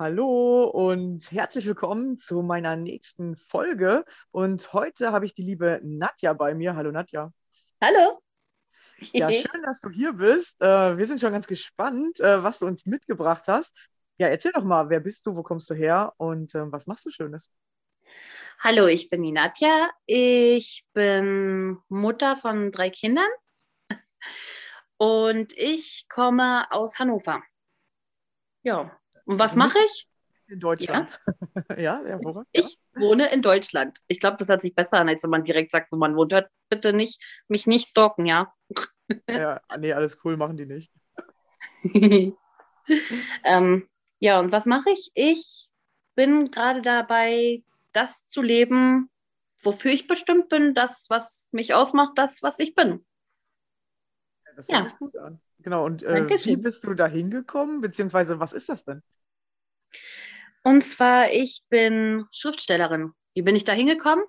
Hallo und herzlich willkommen zu meiner nächsten Folge. Und heute habe ich die liebe Nadja bei mir. Hallo Nadja. Hallo. Ja, schön, dass du hier bist. Äh, wir sind schon ganz gespannt, äh, was du uns mitgebracht hast. Ja, erzähl doch mal, wer bist du, wo kommst du her und äh, was machst du Schönes? Hallo, ich bin die Nadja. Ich bin Mutter von drei Kindern und ich komme aus Hannover. Ja, und was mache ich? In Deutschland. Ja, ja hervorragend. Ich ja. wohne in Deutschland. Ich glaube, das hört sich besser an, als wenn man direkt sagt, wo man wohnt. Hört bitte nicht, mich nicht stalken, ja? Ja, nee, alles cool, machen die nicht. ähm, ja, und was mache ich? Ich bin gerade dabei, das zu leben, wofür ich bestimmt bin, das, was mich ausmacht, das, was ich bin. Das hört ja. sich gut an. Genau, und äh, wie bist du da hingekommen, beziehungsweise was ist das denn? Und zwar, ich bin Schriftstellerin. Wie bin ich da hingekommen?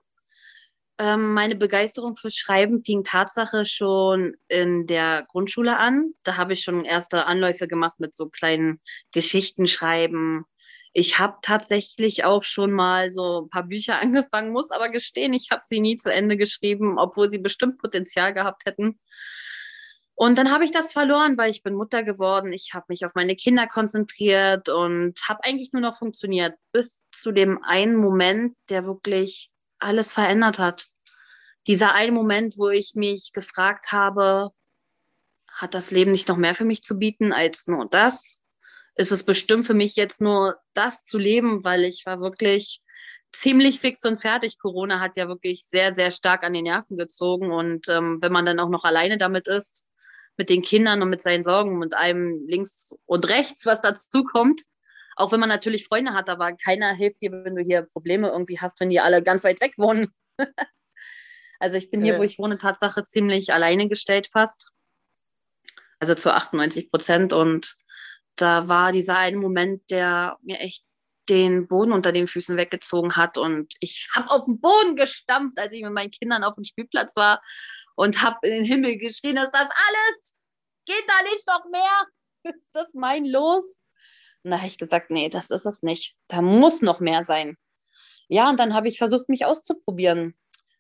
Ähm, meine Begeisterung fürs Schreiben fing Tatsache schon in der Grundschule an. Da habe ich schon erste Anläufe gemacht mit so kleinen Geschichten schreiben. Ich habe tatsächlich auch schon mal so ein paar Bücher angefangen, muss aber gestehen, ich habe sie nie zu Ende geschrieben, obwohl sie bestimmt Potenzial gehabt hätten. Und dann habe ich das verloren, weil ich bin Mutter geworden. Ich habe mich auf meine Kinder konzentriert und habe eigentlich nur noch funktioniert, bis zu dem einen Moment, der wirklich alles verändert hat. Dieser eine Moment, wo ich mich gefragt habe, hat das Leben nicht noch mehr für mich zu bieten als nur das? Ist es bestimmt für mich jetzt nur das zu leben, weil ich war wirklich ziemlich fix und fertig. Corona hat ja wirklich sehr, sehr stark an den Nerven gezogen. Und ähm, wenn man dann auch noch alleine damit ist, mit den Kindern und mit seinen Sorgen und einem links und rechts, was dazu kommt. Auch wenn man natürlich Freunde hat, aber keiner hilft dir, wenn du hier Probleme irgendwie hast, wenn die alle ganz weit weg wohnen. also ich bin hier, wo ich wohne, Tatsache ziemlich alleine gestellt fast. Also zu 98 Prozent. Und da war dieser eine Moment, der mir echt den Boden unter den Füßen weggezogen hat. Und ich habe auf den Boden gestampft, als ich mit meinen Kindern auf dem Spielplatz war und habe in den Himmel geschrien, ist das alles? Geht da nicht noch mehr? Ist das mein Los? Und da habe ich gesagt, nee, das ist es nicht. Da muss noch mehr sein. Ja, und dann habe ich versucht, mich auszuprobieren.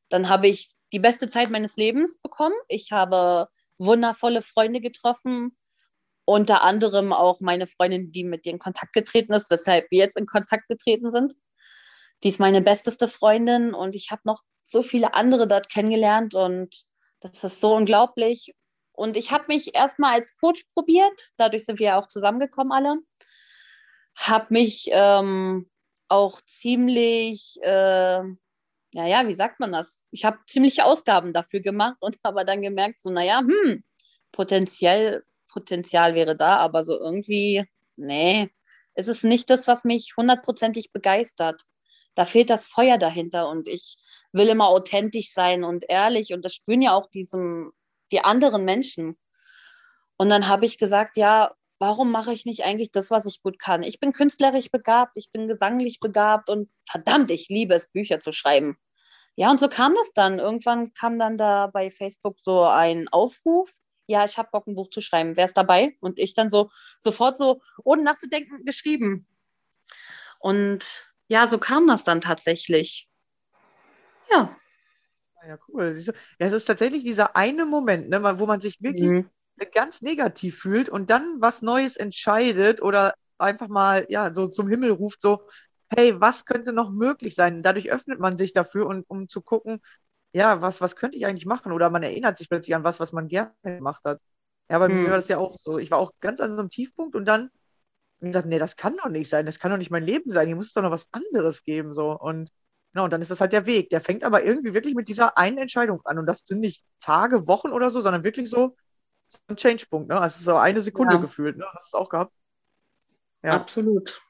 Dann habe ich die beste Zeit meines Lebens bekommen. Ich habe wundervolle Freunde getroffen, unter anderem auch meine Freundin, die mit dir in Kontakt getreten ist, weshalb wir jetzt in Kontakt getreten sind. Die ist meine besteste Freundin und ich habe noch so viele andere dort kennengelernt und das ist so unglaublich. Und ich habe mich erstmal als Coach probiert, dadurch sind wir ja auch zusammengekommen alle. Habe mich ähm, auch ziemlich, äh, naja, wie sagt man das? Ich habe ziemliche Ausgaben dafür gemacht und aber dann gemerkt, so, naja, hm, potenziell, Potenzial wäre da, aber so irgendwie, nee, es ist nicht das, was mich hundertprozentig begeistert. Da fehlt das Feuer dahinter und ich will immer authentisch sein und ehrlich und das spüren ja auch diesem, die anderen Menschen. Und dann habe ich gesagt, ja, warum mache ich nicht eigentlich das, was ich gut kann? Ich bin künstlerisch begabt, ich bin gesanglich begabt und verdammt, ich liebe es, Bücher zu schreiben. Ja, und so kam das dann. Irgendwann kam dann da bei Facebook so ein Aufruf. Ja, ich habe Bock, ein Buch zu schreiben. Wer ist dabei? Und ich dann so sofort so, ohne nachzudenken, geschrieben. Und ja, so kam das dann tatsächlich. Ja. Ah ja, cool. Ja, es ist tatsächlich dieser eine Moment, ne, wo man sich wirklich mhm. ganz negativ fühlt und dann was Neues entscheidet oder einfach mal ja so zum Himmel ruft, so, hey, was könnte noch möglich sein? Dadurch öffnet man sich dafür und um zu gucken, ja, was, was könnte ich eigentlich machen? Oder man erinnert sich plötzlich an was, was man gerne gemacht hat. Ja, bei hm. mir war das ja auch so. Ich war auch ganz an so einem Tiefpunkt und dann gesagt, nee, das kann doch nicht sein, das kann doch nicht mein Leben sein, hier muss es doch noch was anderes geben, so. Und genau, und dann ist das halt der Weg. Der fängt aber irgendwie wirklich mit dieser einen Entscheidung an. Und das sind nicht Tage, Wochen oder so, sondern wirklich so ein Change-Punkt, ne? Also so eine Sekunde ja. gefühlt, ne? Hast du es auch gehabt? Ja. Absolut.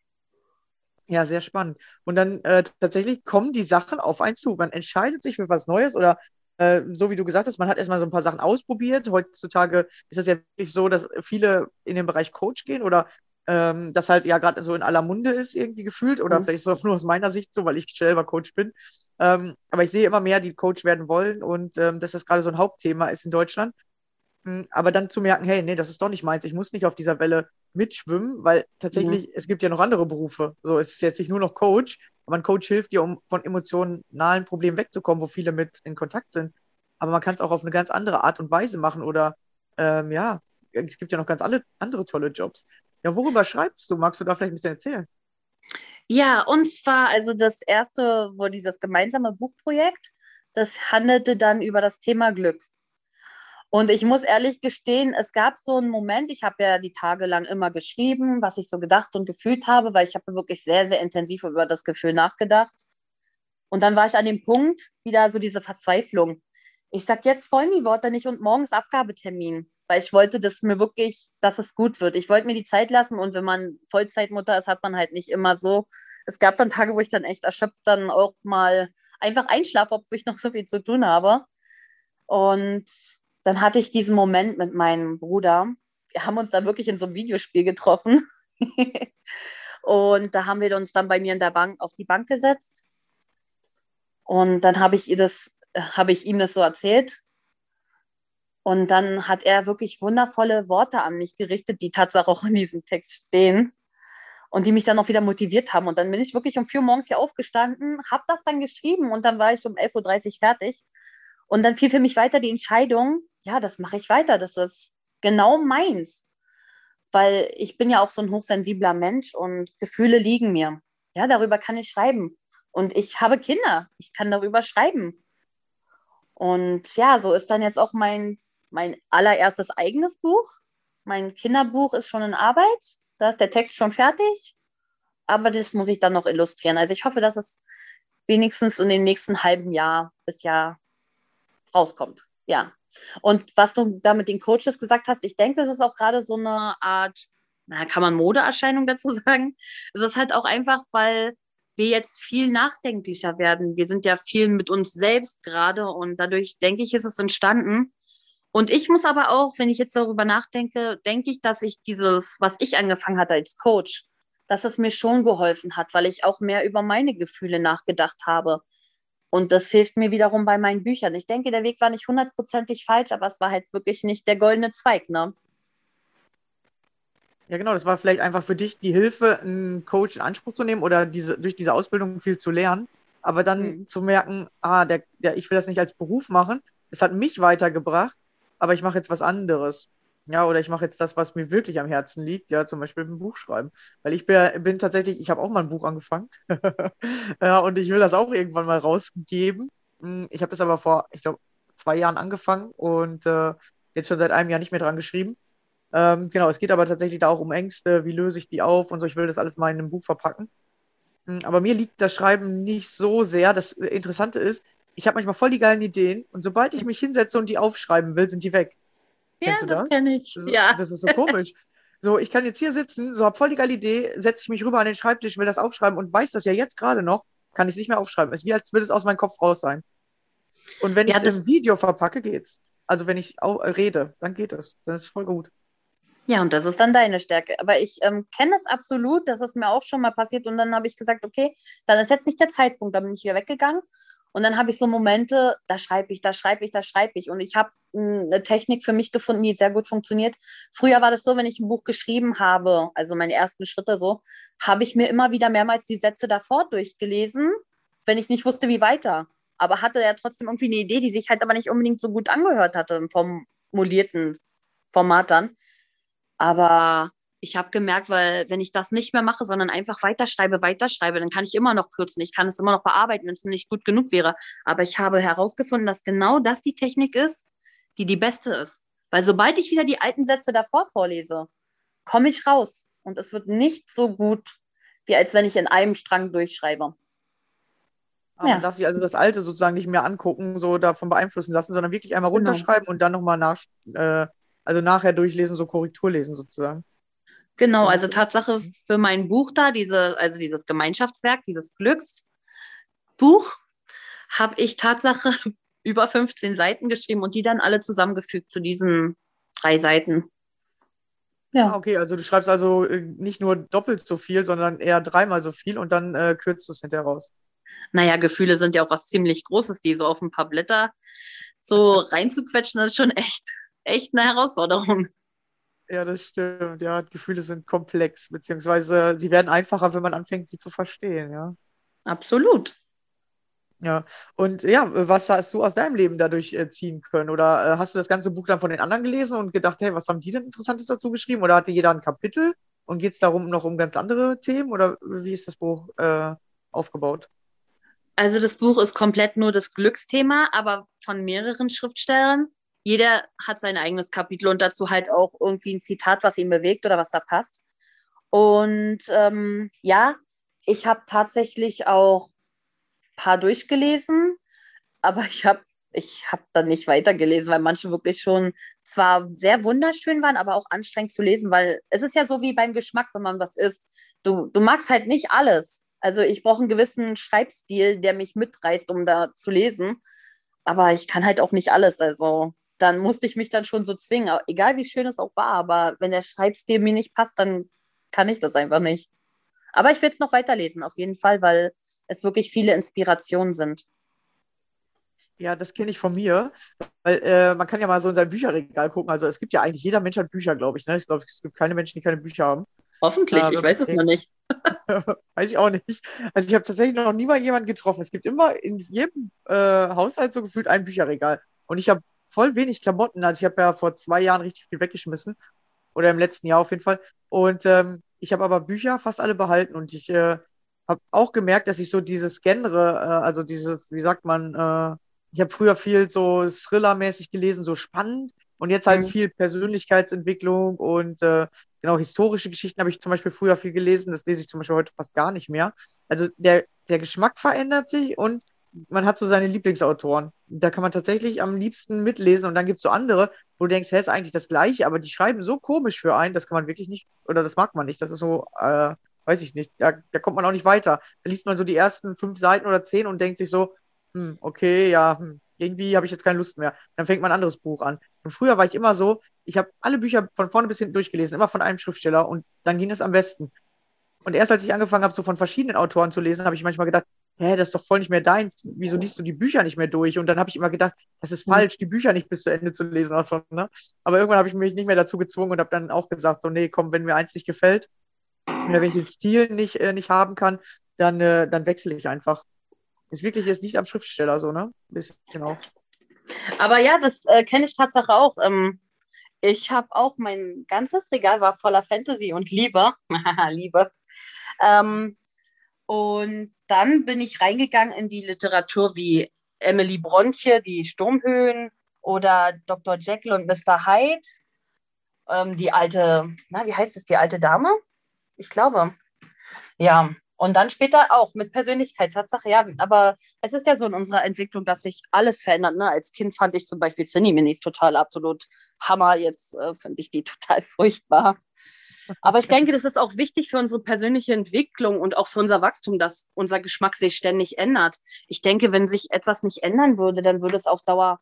Ja, sehr spannend. Und dann äh, tatsächlich kommen die Sachen auf einen zu. Man entscheidet sich für was Neues oder äh, so wie du gesagt hast, man hat erstmal so ein paar Sachen ausprobiert. Heutzutage ist es ja wirklich so, dass viele in den Bereich Coach gehen oder ähm, das halt ja gerade so in aller Munde ist irgendwie gefühlt oder mhm. vielleicht ist es auch nur aus meiner Sicht so, weil ich selber Coach bin. Ähm, aber ich sehe immer mehr, die Coach werden wollen und ähm, dass das gerade so ein Hauptthema ist in Deutschland. Mhm, aber dann zu merken, hey, nee, das ist doch nicht meins, ich muss nicht auf dieser Welle mitschwimmen, weil tatsächlich, mhm. es gibt ja noch andere Berufe. So, es ist jetzt nicht nur noch Coach, aber ein Coach hilft dir, um von emotionalen Problemen wegzukommen, wo viele mit in Kontakt sind. Aber man kann es auch auf eine ganz andere Art und Weise machen oder ähm, ja, es gibt ja noch ganz alle, andere tolle Jobs. Ja, worüber schreibst du? Magst du da vielleicht ein bisschen erzählen? Ja, und zwar, also das erste, wo dieses gemeinsame Buchprojekt, das handelte dann über das Thema Glück. Und ich muss ehrlich gestehen, es gab so einen Moment, ich habe ja die Tage lang immer geschrieben, was ich so gedacht und gefühlt habe, weil ich habe wirklich sehr, sehr intensiv über das Gefühl nachgedacht. Und dann war ich an dem Punkt, wieder so diese Verzweiflung. Ich sage jetzt folgen die Worte nicht und morgens Abgabetermin, weil ich wollte, dass mir wirklich, dass es gut wird. Ich wollte mir die Zeit lassen und wenn man Vollzeitmutter ist, hat man halt nicht immer so. Es gab dann Tage, wo ich dann echt erschöpft dann auch mal einfach einschlafe, obwohl ich noch so viel zu tun habe. Und dann hatte ich diesen Moment mit meinem Bruder. Wir haben uns da wirklich in so einem Videospiel getroffen. und da haben wir uns dann bei mir in der Bank auf die Bank gesetzt. Und dann habe ich ihr habe ich ihm das so erzählt. Und dann hat er wirklich wundervolle Worte an mich gerichtet, die tatsächlich auch in diesem Text stehen und die mich dann auch wieder motiviert haben. Und dann bin ich wirklich um vier Uhr morgens hier aufgestanden, habe das dann geschrieben und dann war ich um 11.30 Uhr fertig. Und dann fiel für mich weiter die Entscheidung, ja, das mache ich weiter. Das ist genau meins. Weil ich bin ja auch so ein hochsensibler Mensch und Gefühle liegen mir. Ja, darüber kann ich schreiben. Und ich habe Kinder. Ich kann darüber schreiben. Und ja, so ist dann jetzt auch mein, mein allererstes eigenes Buch. Mein Kinderbuch ist schon in Arbeit. Da ist der Text schon fertig. Aber das muss ich dann noch illustrieren. Also ich hoffe, dass es wenigstens in den nächsten halben Jahr bis Jahr rauskommt. Ja. Und was du da mit den Coaches gesagt hast, ich denke, das ist auch gerade so eine Art, na, kann man Modeerscheinung dazu sagen? Es ist halt auch einfach, weil wir jetzt viel nachdenklicher werden. Wir sind ja viel mit uns selbst gerade und dadurch denke ich, ist es entstanden. Und ich muss aber auch, wenn ich jetzt darüber nachdenke, denke ich, dass ich dieses, was ich angefangen hatte als Coach, dass es mir schon geholfen hat, weil ich auch mehr über meine Gefühle nachgedacht habe. Und das hilft mir wiederum bei meinen Büchern. Ich denke, der Weg war nicht hundertprozentig falsch, aber es war halt wirklich nicht der goldene Zweig, ne? Ja, genau, das war vielleicht einfach für dich die Hilfe, einen Coach in Anspruch zu nehmen oder diese, durch diese Ausbildung viel zu lernen. Aber dann mhm. zu merken, ah, der, der, ich will das nicht als Beruf machen. Es hat mich weitergebracht, aber ich mache jetzt was anderes. Ja, oder ich mache jetzt das, was mir wirklich am Herzen liegt, ja, zum Beispiel ein Buch schreiben. Weil ich bin, bin tatsächlich, ich habe auch mal ein Buch angefangen. ja, und ich will das auch irgendwann mal rausgeben. Hm, ich habe das aber vor, ich glaube, zwei Jahren angefangen und äh, jetzt schon seit einem Jahr nicht mehr dran geschrieben. Ähm, genau, es geht aber tatsächlich da auch um Ängste, wie löse ich die auf und so. Ich will das alles mal in einem Buch verpacken. Hm, aber mir liegt das Schreiben nicht so sehr. Das Interessante ist, ich habe manchmal voll die geilen Ideen und sobald ich mich hinsetze und die aufschreiben will, sind die weg. Ja, das, das kenne ich. Das, ja. das ist so komisch. So, ich kann jetzt hier sitzen, so hab voll die geile Idee, setze ich mich rüber an den Schreibtisch, will das aufschreiben und weiß das ja jetzt gerade noch, kann ich es nicht mehr aufschreiben. Es ist wie als würde es aus meinem Kopf raus sein. Und wenn ja, ich im Video verpacke, geht's. Also wenn ich auch, rede, dann geht es. Dann ist es voll gut. Ja, und das ist dann deine Stärke. Aber ich ähm, kenne es absolut, das ist mir auch schon mal passiert. Und dann habe ich gesagt, okay, dann ist jetzt nicht der Zeitpunkt. Dann bin ich wieder weggegangen und dann habe ich so Momente, da schreibe ich, da schreibe ich, da schreibe ich. Und ich habe eine Technik für mich gefunden, die sehr gut funktioniert. Früher war das so, wenn ich ein Buch geschrieben habe, also meine ersten Schritte so, habe ich mir immer wieder mehrmals die Sätze davor durchgelesen, wenn ich nicht wusste, wie weiter. Aber hatte ja trotzdem irgendwie eine Idee, die sich halt aber nicht unbedingt so gut angehört hatte im formulierten Format dann. Aber ich habe gemerkt, weil wenn ich das nicht mehr mache, sondern einfach weiterschreibe, weiterschreibe, dann kann ich immer noch kürzen. Ich kann es immer noch bearbeiten, wenn es nicht gut genug wäre. Aber ich habe herausgefunden, dass genau das die Technik ist, die die beste ist. Weil sobald ich wieder die alten Sätze davor vorlese, komme ich raus. Und es wird nicht so gut, wie als wenn ich in einem Strang durchschreibe. Ah, ja. Man darf sich also das Alte sozusagen nicht mehr angucken, so davon beeinflussen lassen, sondern wirklich einmal genau. runterschreiben genau. und dann nochmal nach, äh, also nachher durchlesen, so Korrektur lesen sozusagen. Genau, also Tatsache für mein Buch da, diese, also dieses Gemeinschaftswerk, dieses Glücksbuch, habe ich Tatsache über 15 Seiten geschrieben und die dann alle zusammengefügt zu diesen drei Seiten. Ja. Ah, okay, also du schreibst also äh, nicht nur doppelt so viel, sondern eher dreimal so viel und dann äh, kürzt du es hinterher raus. Naja, Gefühle sind ja auch was ziemlich Großes, die so auf ein paar Blätter so reinzuquetschen, das ist schon echt, echt eine Herausforderung. Ja, das stimmt. Ja, Gefühle sind komplex, beziehungsweise sie werden einfacher, wenn man anfängt, sie zu verstehen, ja. Absolut. Ja, und ja, was hast du aus deinem Leben dadurch äh, ziehen können? Oder äh, hast du das ganze Buch dann von den anderen gelesen und gedacht, hey, was haben die denn Interessantes dazu geschrieben? Oder hatte jeder ein Kapitel und geht es darum noch um ganz andere Themen? Oder wie ist das Buch äh, aufgebaut? Also das Buch ist komplett nur das Glücksthema, aber von mehreren Schriftstellern jeder hat sein eigenes Kapitel und dazu halt auch irgendwie ein Zitat, was ihn bewegt oder was da passt. Und ähm, ja, ich habe tatsächlich auch ein paar durchgelesen, aber ich habe ich hab dann nicht weitergelesen, weil manche wirklich schon zwar sehr wunderschön waren, aber auch anstrengend zu lesen, weil es ist ja so wie beim Geschmack, wenn man was isst. Du, du magst halt nicht alles. Also ich brauche einen gewissen Schreibstil, der mich mitreißt, um da zu lesen. Aber ich kann halt auch nicht alles. Also dann musste ich mich dann schon so zwingen, egal wie schön es auch war, aber wenn der Schreibstil mir nicht passt, dann kann ich das einfach nicht. Aber ich will es noch weiterlesen, auf jeden Fall, weil es wirklich viele Inspirationen sind. Ja, das kenne ich von mir, weil äh, man kann ja mal so in sein Bücherregal gucken. Also es gibt ja eigentlich, jeder Mensch hat Bücher, glaube ich. Ne? Ich glaube, es gibt keine Menschen, die keine Bücher haben. Hoffentlich, äh, ich weiß es noch nicht. weiß ich auch nicht. Also ich habe tatsächlich noch nie mal jemanden getroffen. Es gibt immer in jedem äh, Haushalt so gefühlt ein Bücherregal. Und ich habe voll wenig Klamotten. Also ich habe ja vor zwei Jahren richtig viel weggeschmissen. Oder im letzten Jahr auf jeden Fall. Und ähm, ich habe aber Bücher fast alle behalten und ich äh, habe auch gemerkt, dass ich so dieses Genre, äh, also dieses, wie sagt man, äh, ich habe früher viel so Thriller-mäßig gelesen, so spannend. Und jetzt halt mhm. viel Persönlichkeitsentwicklung und äh, genau historische Geschichten habe ich zum Beispiel früher viel gelesen. Das lese ich zum Beispiel heute fast gar nicht mehr. Also der, der Geschmack verändert sich und man hat so seine Lieblingsautoren. Da kann man tatsächlich am liebsten mitlesen und dann gibt es so andere, wo du denkst, hä, ist eigentlich das Gleiche, aber die schreiben so komisch für einen, das kann man wirklich nicht, oder das mag man nicht. Das ist so, äh, weiß ich nicht, da, da kommt man auch nicht weiter. Da liest man so die ersten fünf Seiten oder zehn und denkt sich so, hm, okay, ja, hm, irgendwie habe ich jetzt keine Lust mehr. Dann fängt man ein anderes Buch an. Und früher war ich immer so, ich habe alle Bücher von vorne bis hinten durchgelesen, immer von einem Schriftsteller und dann ging es am besten. Und erst als ich angefangen habe, so von verschiedenen Autoren zu lesen, habe ich manchmal gedacht, hä, das ist doch voll nicht mehr deins. Wieso liest du die Bücher nicht mehr durch? Und dann habe ich immer gedacht, das ist falsch, die Bücher nicht bis zu Ende zu lesen. Also, ne? Aber irgendwann habe ich mich nicht mehr dazu gezwungen und habe dann auch gesagt, so, nee, komm, wenn mir eins nicht gefällt, wenn ich den Stil nicht, äh, nicht haben kann, dann, äh, dann wechsle ich einfach. Ist wirklich jetzt nicht am Schriftsteller so, ne? Bisschen, genau. Aber ja, das äh, kenne ich tatsächlich auch. Ähm, ich habe auch mein ganzes Regal war voller Fantasy und Liebe. Liebe. Ähm, und dann bin ich reingegangen in die Literatur wie Emily Bronche, die Sturmhöhen oder Dr. Jekyll und Mr. Hyde. Ähm, die alte, na, wie heißt es, die alte Dame? Ich glaube. Ja, und dann später auch mit Persönlichkeit, Tatsache, ja. Aber es ist ja so in unserer Entwicklung, dass sich alles verändert. Ne? Als Kind fand ich zum Beispiel Cineminis total absolut Hammer. Jetzt äh, finde ich die total furchtbar. Aber ich denke, das ist auch wichtig für unsere persönliche Entwicklung und auch für unser Wachstum, dass unser Geschmack sich ständig ändert. Ich denke, wenn sich etwas nicht ändern würde, dann würde es auf Dauer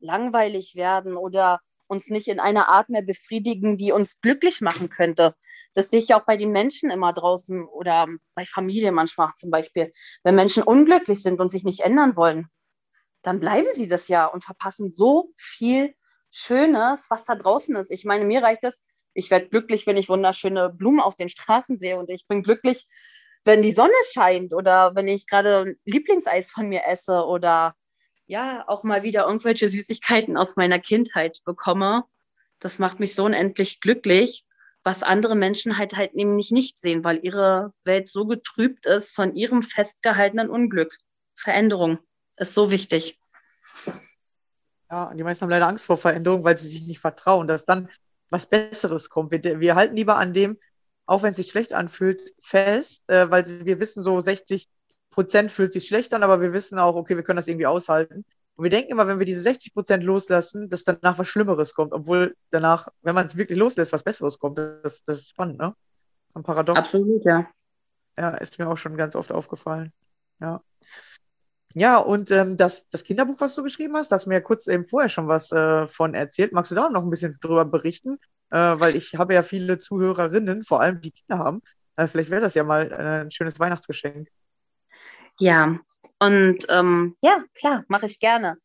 langweilig werden oder uns nicht in einer Art mehr befriedigen, die uns glücklich machen könnte. Das sehe ich auch bei den Menschen immer draußen oder bei Familien manchmal zum Beispiel. Wenn Menschen unglücklich sind und sich nicht ändern wollen, dann bleiben sie das ja und verpassen so viel Schönes, was da draußen ist. Ich meine, mir reicht es, ich werde glücklich, wenn ich wunderschöne Blumen auf den Straßen sehe und ich bin glücklich, wenn die Sonne scheint oder wenn ich gerade Lieblingseis von mir esse oder ja, auch mal wieder irgendwelche Süßigkeiten aus meiner Kindheit bekomme. Das macht mich so unendlich glücklich, was andere Menschen halt halt nämlich nicht sehen, weil ihre Welt so getrübt ist von ihrem festgehaltenen Unglück. Veränderung ist so wichtig. Ja, die meisten haben leider Angst vor Veränderung, weil sie sich nicht vertrauen, dass dann was Besseres kommt. Wir, wir halten lieber an dem, auch wenn es sich schlecht anfühlt, fest, äh, weil wir wissen, so 60 Prozent fühlt sich schlecht an, aber wir wissen auch, okay, wir können das irgendwie aushalten. Und wir denken immer, wenn wir diese 60 Prozent loslassen, dass danach was Schlimmeres kommt, obwohl danach, wenn man es wirklich loslässt, was Besseres kommt. Das, das ist spannend, ne? Ein Paradox. Absolut, ja. Ja, ist mir auch schon ganz oft aufgefallen. Ja. Ja, und ähm, das, das Kinderbuch, was du geschrieben hast, da hast du mir kurz eben vorher schon was äh, von erzählt. Magst du da noch ein bisschen drüber berichten? Äh, weil ich habe ja viele Zuhörerinnen, vor allem die Kinder haben. Äh, vielleicht wäre das ja mal äh, ein schönes Weihnachtsgeschenk. Ja, und ähm, ja, klar, mache ich gerne.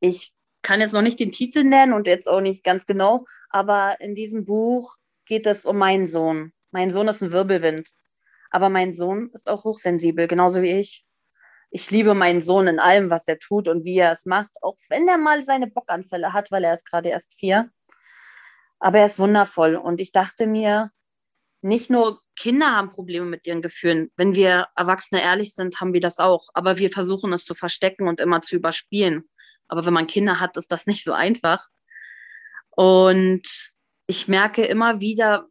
Ich kann jetzt noch nicht den Titel nennen und jetzt auch nicht ganz genau, aber in diesem Buch geht es um meinen Sohn. Mein Sohn ist ein Wirbelwind, aber mein Sohn ist auch hochsensibel, genauso wie ich ich liebe meinen Sohn in allem, was er tut und wie er es macht, auch wenn er mal seine Bockanfälle hat, weil er ist gerade erst vier. Aber er ist wundervoll. Und ich dachte mir, nicht nur Kinder haben Probleme mit ihren Gefühlen. Wenn wir Erwachsene ehrlich sind, haben wir das auch. Aber wir versuchen es zu verstecken und immer zu überspielen. Aber wenn man Kinder hat, ist das nicht so einfach. Und ich merke immer wieder,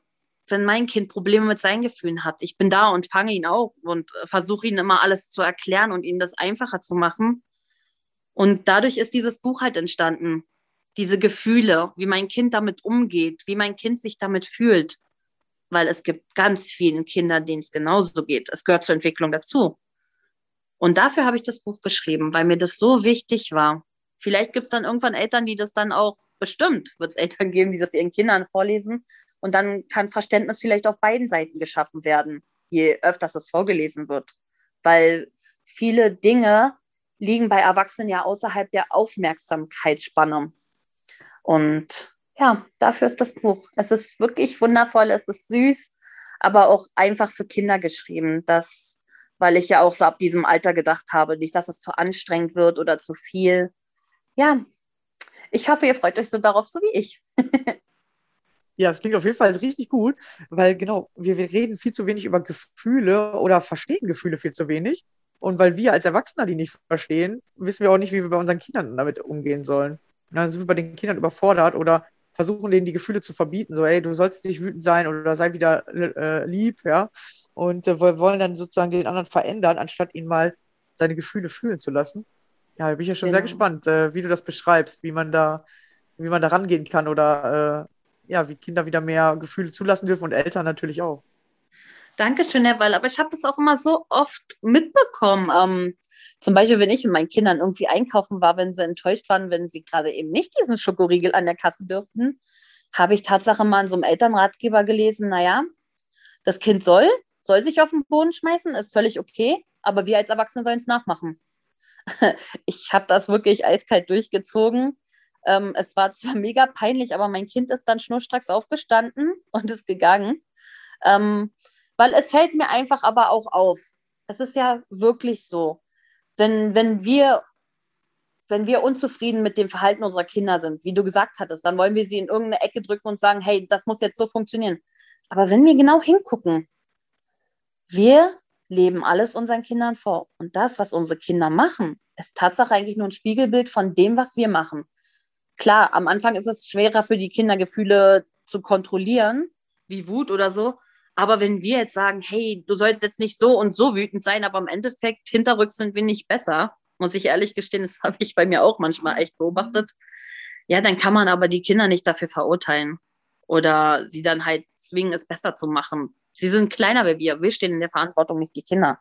wenn mein Kind Probleme mit seinen Gefühlen hat. Ich bin da und fange ihn auf und äh, versuche ihn immer alles zu erklären und ihm das einfacher zu machen. Und dadurch ist dieses Buch halt entstanden. Diese Gefühle, wie mein Kind damit umgeht, wie mein Kind sich damit fühlt. Weil es gibt ganz vielen Kindern, denen es genauso geht. Es gehört zur Entwicklung dazu. Und dafür habe ich das Buch geschrieben, weil mir das so wichtig war. Vielleicht gibt es dann irgendwann Eltern, die das dann auch bestimmt, wird es Eltern geben, die das ihren Kindern vorlesen. Und dann kann Verständnis vielleicht auf beiden Seiten geschaffen werden, je öfters es vorgelesen wird. Weil viele Dinge liegen bei Erwachsenen ja außerhalb der Aufmerksamkeitsspanne. Und ja, dafür ist das Buch. Es ist wirklich wundervoll, es ist süß, aber auch einfach für Kinder geschrieben. Das, weil ich ja auch so ab diesem Alter gedacht habe, nicht, dass es zu anstrengend wird oder zu viel. Ja, ich hoffe, ihr freut euch so darauf, so wie ich. Ja, es klingt auf jeden Fall richtig gut, weil genau, wir, wir reden viel zu wenig über Gefühle oder verstehen Gefühle viel zu wenig. Und weil wir als Erwachsener die nicht verstehen, wissen wir auch nicht, wie wir bei unseren Kindern damit umgehen sollen. Dann sind wir bei den Kindern überfordert oder versuchen denen die Gefühle zu verbieten, so, ey, du sollst nicht wütend sein oder sei wieder äh, lieb, ja. Und äh, wir wollen dann sozusagen den anderen verändern, anstatt ihn mal seine Gefühle fühlen zu lassen. Ja, da bin ich ja schon genau. sehr gespannt, äh, wie du das beschreibst, wie man da, wie man da rangehen kann oder äh, ja, wie Kinder wieder mehr Gefühle zulassen dürfen und Eltern natürlich auch. Dankeschön, Herr Weil, aber ich habe das auch immer so oft mitbekommen. Ähm, zum Beispiel, wenn ich mit meinen Kindern irgendwie einkaufen war, wenn sie enttäuscht waren, wenn sie gerade eben nicht diesen Schokoriegel an der Kasse dürften, habe ich Tatsache mal in so einem Elternratgeber gelesen, naja, das Kind soll soll sich auf den Boden schmeißen, ist völlig okay, aber wir als Erwachsene sollen es nachmachen. ich habe das wirklich eiskalt durchgezogen. Ähm, es war zwar mega peinlich, aber mein Kind ist dann schnurstracks aufgestanden und ist gegangen. Ähm, weil es fällt mir einfach aber auch auf. Es ist ja wirklich so. Wenn, wenn wir wenn wir unzufrieden mit dem Verhalten unserer Kinder sind, wie du gesagt hattest, dann wollen wir sie in irgendeine Ecke drücken und sagen, hey, das muss jetzt so funktionieren. Aber wenn wir genau hingucken, wir leben alles unseren Kindern vor. Und das, was unsere Kinder machen, ist Tatsache eigentlich nur ein Spiegelbild von dem, was wir machen. Klar, am Anfang ist es schwerer für die Kinder, Gefühle zu kontrollieren, wie Wut oder so. Aber wenn wir jetzt sagen, hey, du sollst jetzt nicht so und so wütend sein, aber im Endeffekt hinterrücks sind wir nicht besser, muss ich ehrlich gestehen, das habe ich bei mir auch manchmal echt beobachtet. Ja, dann kann man aber die Kinder nicht dafür verurteilen oder sie dann halt zwingen, es besser zu machen. Sie sind kleiner wie wir. Wir stehen in der Verantwortung, nicht die Kinder.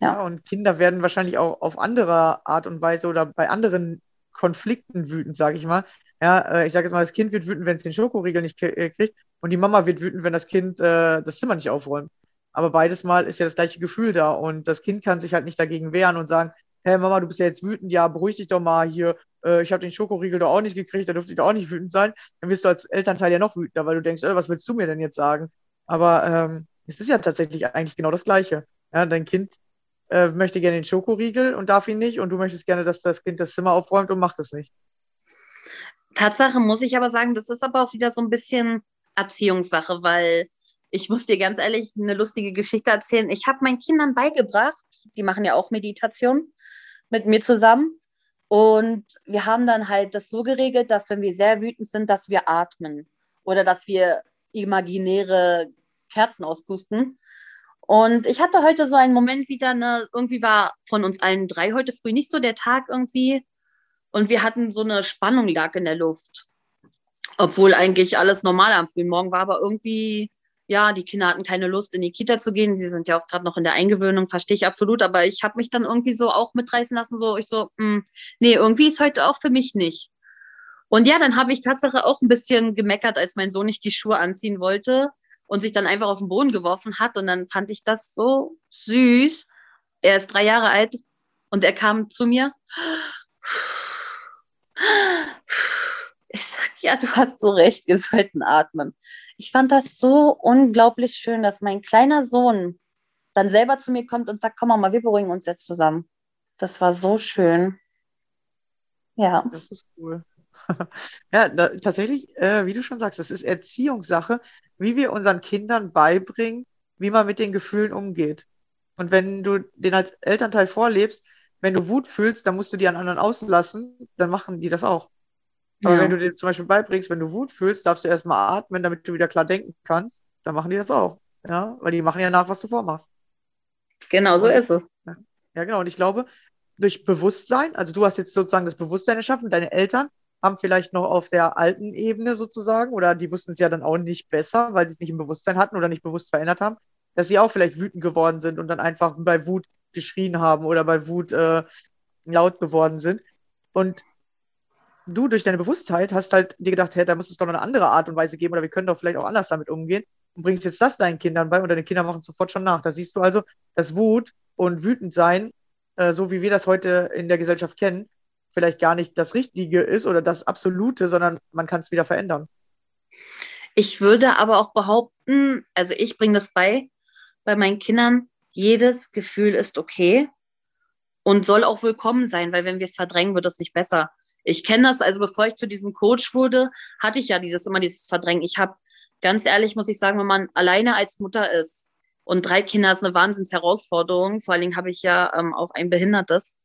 Ja. ja, und Kinder werden wahrscheinlich auch auf andere Art und Weise oder bei anderen Konflikten wütend, sage ich mal. Ja, äh, ich sage jetzt mal, das Kind wird wütend, wenn es den Schokoriegel nicht äh, kriegt und die Mama wird wütend, wenn das Kind äh, das Zimmer nicht aufräumt. Aber beides Mal ist ja das gleiche Gefühl da und das Kind kann sich halt nicht dagegen wehren und sagen, hey Mama, du bist ja jetzt wütend, ja, beruhig dich doch mal hier, äh, ich habe den Schokoriegel doch auch nicht gekriegt, da dürfte ich doch auch nicht wütend sein. Dann wirst du als Elternteil ja noch wütender, weil du denkst, äh, was willst du mir denn jetzt sagen? Aber ähm, es ist ja tatsächlich eigentlich genau das Gleiche. Ja, dein Kind äh, möchte gerne den Schokoriegel und darf ihn nicht und du möchtest gerne, dass das Kind das Zimmer aufräumt und macht es nicht. Tatsache muss ich aber sagen, das ist aber auch wieder so ein bisschen Erziehungssache, weil ich muss dir ganz ehrlich eine lustige Geschichte erzählen. Ich habe meinen Kindern beigebracht, die machen ja auch Meditation mit mir zusammen. Und wir haben dann halt das so geregelt, dass wenn wir sehr wütend sind, dass wir atmen oder dass wir imaginäre Kerzen auspusten. Und ich hatte heute so einen Moment wieder, ne, irgendwie war von uns allen drei heute früh nicht so der Tag irgendwie. Und wir hatten so eine Spannung lag in der Luft. Obwohl eigentlich alles normal am frühen Morgen war, aber irgendwie ja, die Kinder hatten keine Lust, in die Kita zu gehen. Sie sind ja auch gerade noch in der Eingewöhnung, verstehe ich absolut. Aber ich habe mich dann irgendwie so auch mitreißen lassen, so ich so, mh, hm, nee, irgendwie ist heute auch für mich nicht. Und ja, dann habe ich tatsächlich auch ein bisschen gemeckert, als mein Sohn nicht die Schuhe anziehen wollte und sich dann einfach auf den Boden geworfen hat. Und dann fand ich das so süß. Er ist drei Jahre alt und er kam zu mir. Ich sag, ja, du hast so recht, wir sollten atmen ich fand das so unglaublich schön, dass mein kleiner Sohn dann selber zu mir kommt und sagt, komm mal, wir beruhigen uns jetzt zusammen. Das war so schön. Ja. Das ist cool. ja, da, tatsächlich, äh, wie du schon sagst, das ist Erziehungssache, wie wir unseren Kindern beibringen, wie man mit den Gefühlen umgeht. Und wenn du den als Elternteil vorlebst, wenn du Wut fühlst, dann musst du die an anderen auslassen, dann machen die das auch. Aber ja. wenn du dir zum Beispiel beibringst, wenn du Wut fühlst, darfst du erstmal atmen, damit du wieder klar denken kannst, dann machen die das auch. Ja, weil die machen ja nach, was du vormachst. Genau, so und, ist es. Ja, genau. Und ich glaube, durch Bewusstsein, also du hast jetzt sozusagen das Bewusstsein erschaffen, deine Eltern haben vielleicht noch auf der alten Ebene sozusagen, oder die wussten es ja dann auch nicht besser, weil sie es nicht im Bewusstsein hatten oder nicht bewusst verändert haben, dass sie auch vielleicht wütend geworden sind und dann einfach bei Wut geschrien haben oder bei Wut äh, laut geworden sind. Und du durch deine Bewusstheit hast halt dir gedacht, hey, da muss es doch noch eine andere Art und Weise geben oder wir können doch vielleicht auch anders damit umgehen und bringst jetzt das deinen Kindern bei und deine Kinder machen sofort schon nach. Da siehst du also, dass Wut und wütend sein, äh, so wie wir das heute in der Gesellschaft kennen, vielleicht gar nicht das Richtige ist oder das Absolute, sondern man kann es wieder verändern. Ich würde aber auch behaupten, also ich bringe das bei, bei meinen Kindern, jedes Gefühl ist okay und soll auch willkommen sein, weil wenn wir es verdrängen, wird es nicht besser ich kenne das, also bevor ich zu diesem Coach wurde, hatte ich ja dieses immer dieses Verdrängen. Ich habe, ganz ehrlich, muss ich sagen, wenn man alleine als Mutter ist und drei Kinder ist eine Wahnsinnsherausforderung. Vor allen Dingen habe ich ja ähm, auch ein Behindertes.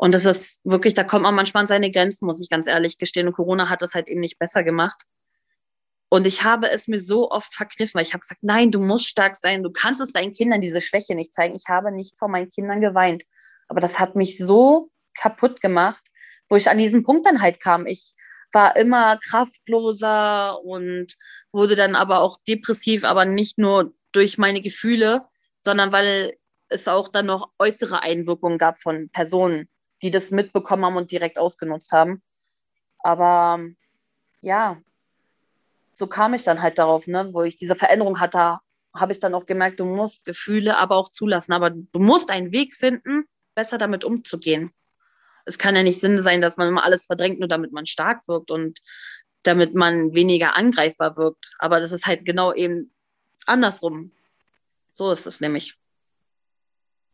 Und das ist wirklich, da kommt man manchmal an seine Grenzen, muss ich ganz ehrlich gestehen. Und Corona hat das halt eben nicht besser gemacht. Und ich habe es mir so oft verkniffen, weil ich habe gesagt, nein, du musst stark sein, du kannst es deinen Kindern diese Schwäche nicht zeigen. Ich habe nicht vor meinen Kindern geweint. Aber das hat mich so kaputt gemacht, wo ich an diesen Punkt dann halt kam. Ich war immer kraftloser und wurde dann aber auch depressiv, aber nicht nur durch meine Gefühle, sondern weil es auch dann noch äußere Einwirkungen gab von Personen, die das mitbekommen haben und direkt ausgenutzt haben. Aber ja, so kam ich dann halt darauf, ne, wo ich diese Veränderung hatte, habe ich dann auch gemerkt, du musst Gefühle aber auch zulassen. Aber du musst einen Weg finden, besser damit umzugehen. Es kann ja nicht Sinn sein, dass man immer alles verdrängt, nur damit man stark wirkt und damit man weniger angreifbar wirkt. Aber das ist halt genau eben andersrum. So ist es nämlich.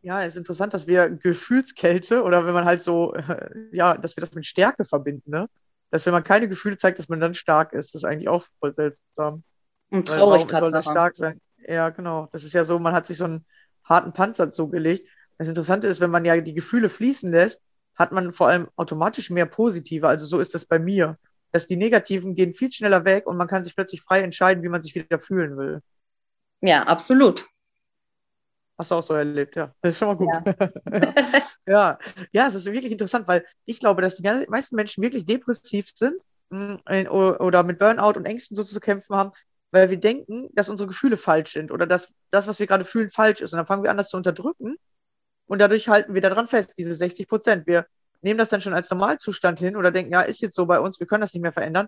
Ja, es ist interessant, dass wir Gefühlskälte oder wenn man halt so, ja, dass wir das mit Stärke verbinden, ne? Dass wenn man keine Gefühle zeigt, dass man dann stark ist. Das ist eigentlich auch voll seltsam. Und traurig soll das stark sein? Ja, genau. Das ist ja so, man hat sich so einen harten Panzer zugelegt. Das Interessante ist, wenn man ja die Gefühle fließen lässt, hat man vor allem automatisch mehr positive. Also so ist das bei mir. Dass die negativen gehen viel schneller weg und man kann sich plötzlich frei entscheiden, wie man sich wieder fühlen will. Ja, absolut. Hast du auch so erlebt, ja. Das ist schon mal gut. Ja, ja. ja, es ist wirklich interessant, weil ich glaube, dass die meisten Menschen wirklich depressiv sind mm, oder mit Burnout und Ängsten so zu kämpfen haben, weil wir denken, dass unsere Gefühle falsch sind oder dass das, was wir gerade fühlen, falsch ist. Und dann fangen wir an, das zu unterdrücken und dadurch halten wir daran fest, diese 60 Prozent. Wir nehmen das dann schon als Normalzustand hin oder denken, ja, ist jetzt so bei uns, wir können das nicht mehr verändern.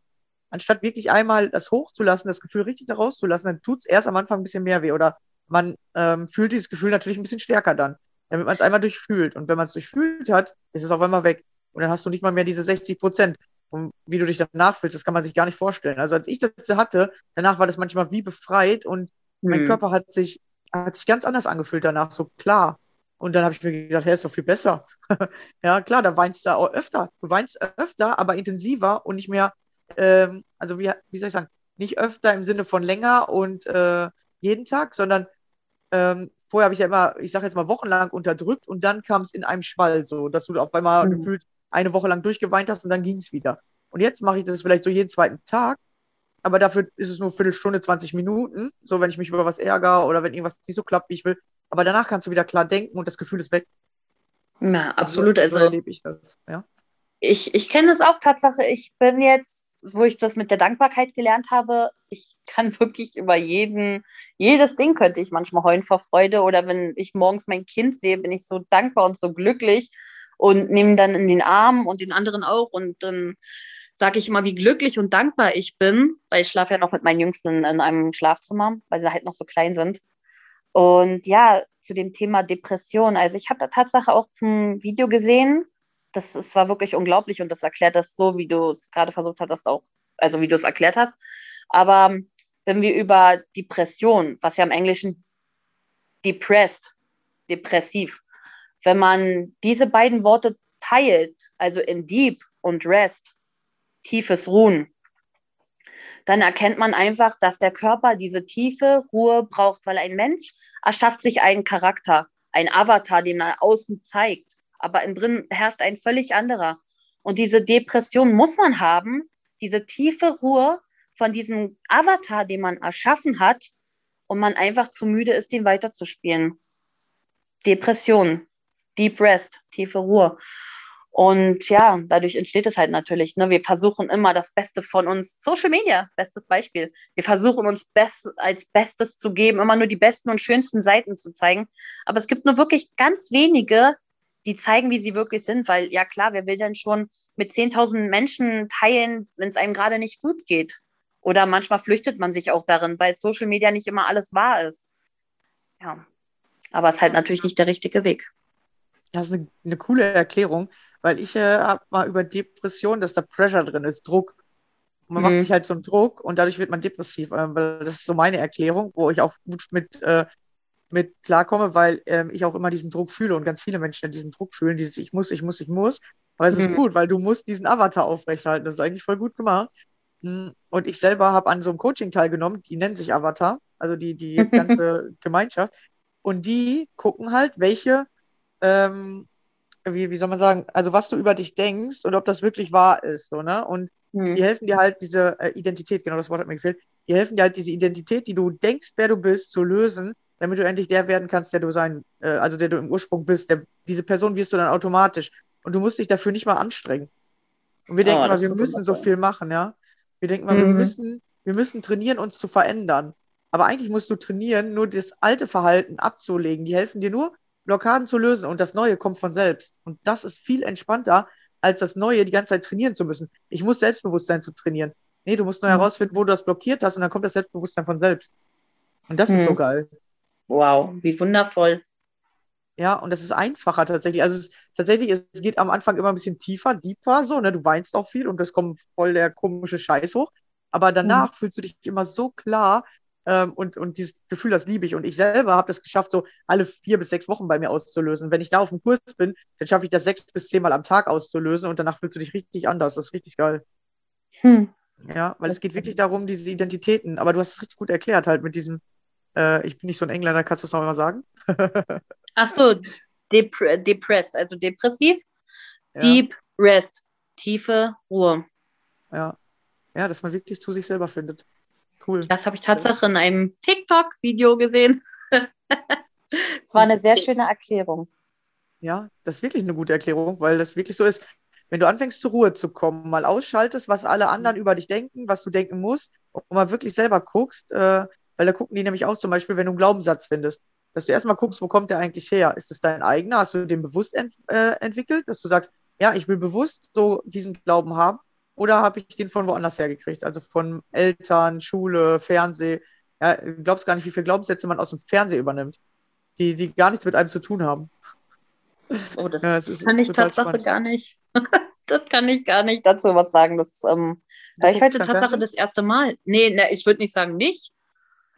Anstatt wirklich einmal das hochzulassen, das Gefühl richtig da rauszulassen, dann tut es erst am Anfang ein bisschen mehr weh oder man ähm, fühlt dieses Gefühl natürlich ein bisschen stärker dann, damit man es einmal durchfühlt. Und wenn man es durchfühlt hat, ist es auf einmal weg. Und dann hast du nicht mal mehr diese 60 Prozent. Und wie du dich danach fühlst, das kann man sich gar nicht vorstellen. Also als ich das hatte, danach war das manchmal wie befreit und mhm. mein Körper hat sich, hat sich ganz anders angefühlt danach, so klar. Und dann habe ich mir gedacht, hey, ist doch viel besser. ja, klar, da weinst du auch öfter. Du weinst öfter, aber intensiver und nicht mehr, ähm, also wie, wie soll ich sagen, nicht öfter im Sinne von länger und äh, jeden Tag, sondern ähm, vorher habe ich ja immer, ich sage jetzt mal, wochenlang unterdrückt und dann kam es in einem Schwall, so dass du auf einmal mhm. gefühlt eine Woche lang durchgeweint hast und dann ging es wieder. Und jetzt mache ich das vielleicht so jeden zweiten Tag, aber dafür ist es nur eine Viertelstunde, 20 Minuten, so wenn ich mich über was ärgere oder wenn irgendwas nicht so klappt, wie ich will. Aber danach kannst du wieder klar denken und das Gefühl ist weg. Ja, absolut. Also, so erlebe ich das. Ja? Ich, ich kenne das auch Tatsache. Ich bin jetzt, wo ich das mit der Dankbarkeit gelernt habe, ich kann wirklich über jeden, jedes Ding könnte ich manchmal heulen vor Freude. Oder wenn ich morgens mein Kind sehe, bin ich so dankbar und so glücklich und nehme dann in den Arm und den anderen auch. Und dann sage ich immer, wie glücklich und dankbar ich bin, weil ich schlafe ja noch mit meinen Jüngsten in einem Schlafzimmer, weil sie halt noch so klein sind. Und ja, zu dem Thema Depression. Also ich habe da Tatsache auch ein Video gesehen. Das, das war wirklich unglaublich und das erklärt das so, wie du es gerade versucht hattest, auch, also wie du es erklärt hast. Aber wenn wir über Depression, was ja im Englischen depressed, depressiv, wenn man diese beiden Worte teilt, also in deep und rest, tiefes Ruhen, dann erkennt man einfach, dass der Körper diese tiefe Ruhe braucht, weil ein Mensch erschafft sich einen Charakter, ein Avatar, den er außen zeigt, aber innen drin herrscht ein völlig anderer. Und diese Depression muss man haben, diese tiefe Ruhe von diesem Avatar, den man erschaffen hat, und man einfach zu müde ist, den weiterzuspielen. Depression, Deep Rest, tiefe Ruhe. Und ja, dadurch entsteht es halt natürlich. Ne? Wir versuchen immer das Beste von uns. Social Media, bestes Beispiel. Wir versuchen uns best, als Bestes zu geben, immer nur die besten und schönsten Seiten zu zeigen. Aber es gibt nur wirklich ganz wenige, die zeigen, wie sie wirklich sind. Weil ja klar, wer will denn schon mit 10.000 Menschen teilen, wenn es einem gerade nicht gut geht? Oder manchmal flüchtet man sich auch darin, weil Social Media nicht immer alles wahr ist. Ja, aber es ist halt natürlich nicht der richtige Weg. Das ist eine, eine coole Erklärung. Weil ich äh, habe mal über Depression, dass da Pressure drin ist, Druck. Und man mhm. macht sich halt so einen Druck und dadurch wird man depressiv. Äh, weil das ist so meine Erklärung, wo ich auch gut mit, äh, mit klarkomme, weil ähm, ich auch immer diesen Druck fühle und ganz viele Menschen diesen Druck fühlen, dieses Ich muss, ich muss, ich muss. Aber es mhm. ist gut, weil du musst diesen Avatar aufrechterhalten. Das ist eigentlich voll gut gemacht. Hm, und ich selber habe an so einem Coaching teilgenommen, die nennen sich Avatar, also die, die ganze Gemeinschaft. Und die gucken halt, welche ähm, wie, wie soll man sagen, also was du über dich denkst und ob das wirklich wahr ist, so, ne? Und mhm. die helfen dir halt diese äh, Identität, genau das Wort hat mir gefehlt, die helfen dir halt diese Identität, die du denkst, wer du bist, zu lösen, damit du endlich der werden kannst, der du sein, äh, also der du im Ursprung bist. Der, diese Person wirst du dann automatisch. Und du musst dich dafür nicht mal anstrengen. Und wir denken oh, mal, wir müssen so viel machen, ja. Wir denken mal, mhm. wir müssen, wir müssen trainieren, uns zu verändern. Aber eigentlich musst du trainieren, nur das alte Verhalten abzulegen. Die helfen dir nur, Blockaden zu lösen und das Neue kommt von selbst. Und das ist viel entspannter, als das Neue die ganze Zeit trainieren zu müssen. Ich muss Selbstbewusstsein zu trainieren. Nee, du musst nur mhm. herausfinden, wo du das blockiert hast und dann kommt das Selbstbewusstsein von selbst. Und das hm. ist so hm. geil. Wow, wie wundervoll. Ja, und das ist einfacher tatsächlich. Also es, tatsächlich, es geht am Anfang immer ein bisschen tiefer, deeper, so, ne? Du weinst auch viel und es kommt voll der komische Scheiß hoch. Aber danach mhm. fühlst du dich immer so klar ähm, und, und dieses Gefühl, das liebe ich. Und ich selber habe das geschafft, so alle vier bis sechs Wochen bei mir auszulösen. Wenn ich da auf dem Kurs bin, dann schaffe ich das sechs bis zehnmal am Tag auszulösen und danach fühlst du dich richtig anders. Das ist richtig geil. Hm. Ja, weil es geht wirklich darum, diese Identitäten. Aber du hast es richtig gut erklärt, halt mit diesem, äh, ich bin nicht so ein Engländer, kannst du es noch mal sagen? Ach so, dep depressed, also depressiv. Ja. Deep Rest, tiefe Ruhe. Ja. Ja, dass man wirklich zu sich selber findet. Cool. Das habe ich tatsächlich in einem TikTok-Video gesehen. Es war eine sehr schöne Erklärung. Ja, das ist wirklich eine gute Erklärung, weil das wirklich so ist, wenn du anfängst zur Ruhe zu kommen, mal ausschaltest, was alle anderen mhm. über dich denken, was du denken musst, und mal wirklich selber guckst, äh, weil da gucken die nämlich auch zum Beispiel, wenn du einen Glaubenssatz findest dass du erstmal guckst, wo kommt der eigentlich her? Ist es dein eigener? Hast du den bewusst ent äh, entwickelt, dass du sagst, ja, ich will bewusst so diesen Glauben haben? Oder habe ich den von woanders hergekriegt? Also von Eltern, Schule, Fernseh. Ja, du glaubst gar nicht, wie viele Glaubenssätze man aus dem Fernsehen übernimmt, die, die gar nichts mit einem zu tun haben. Oh, das, ja, das, kann ich Tatsache gar nicht. das kann ich gar nicht dazu was sagen. Das, ähm, weil ich heute Tatsache das erste Mal. Nee, ne, ich würde nicht sagen nicht.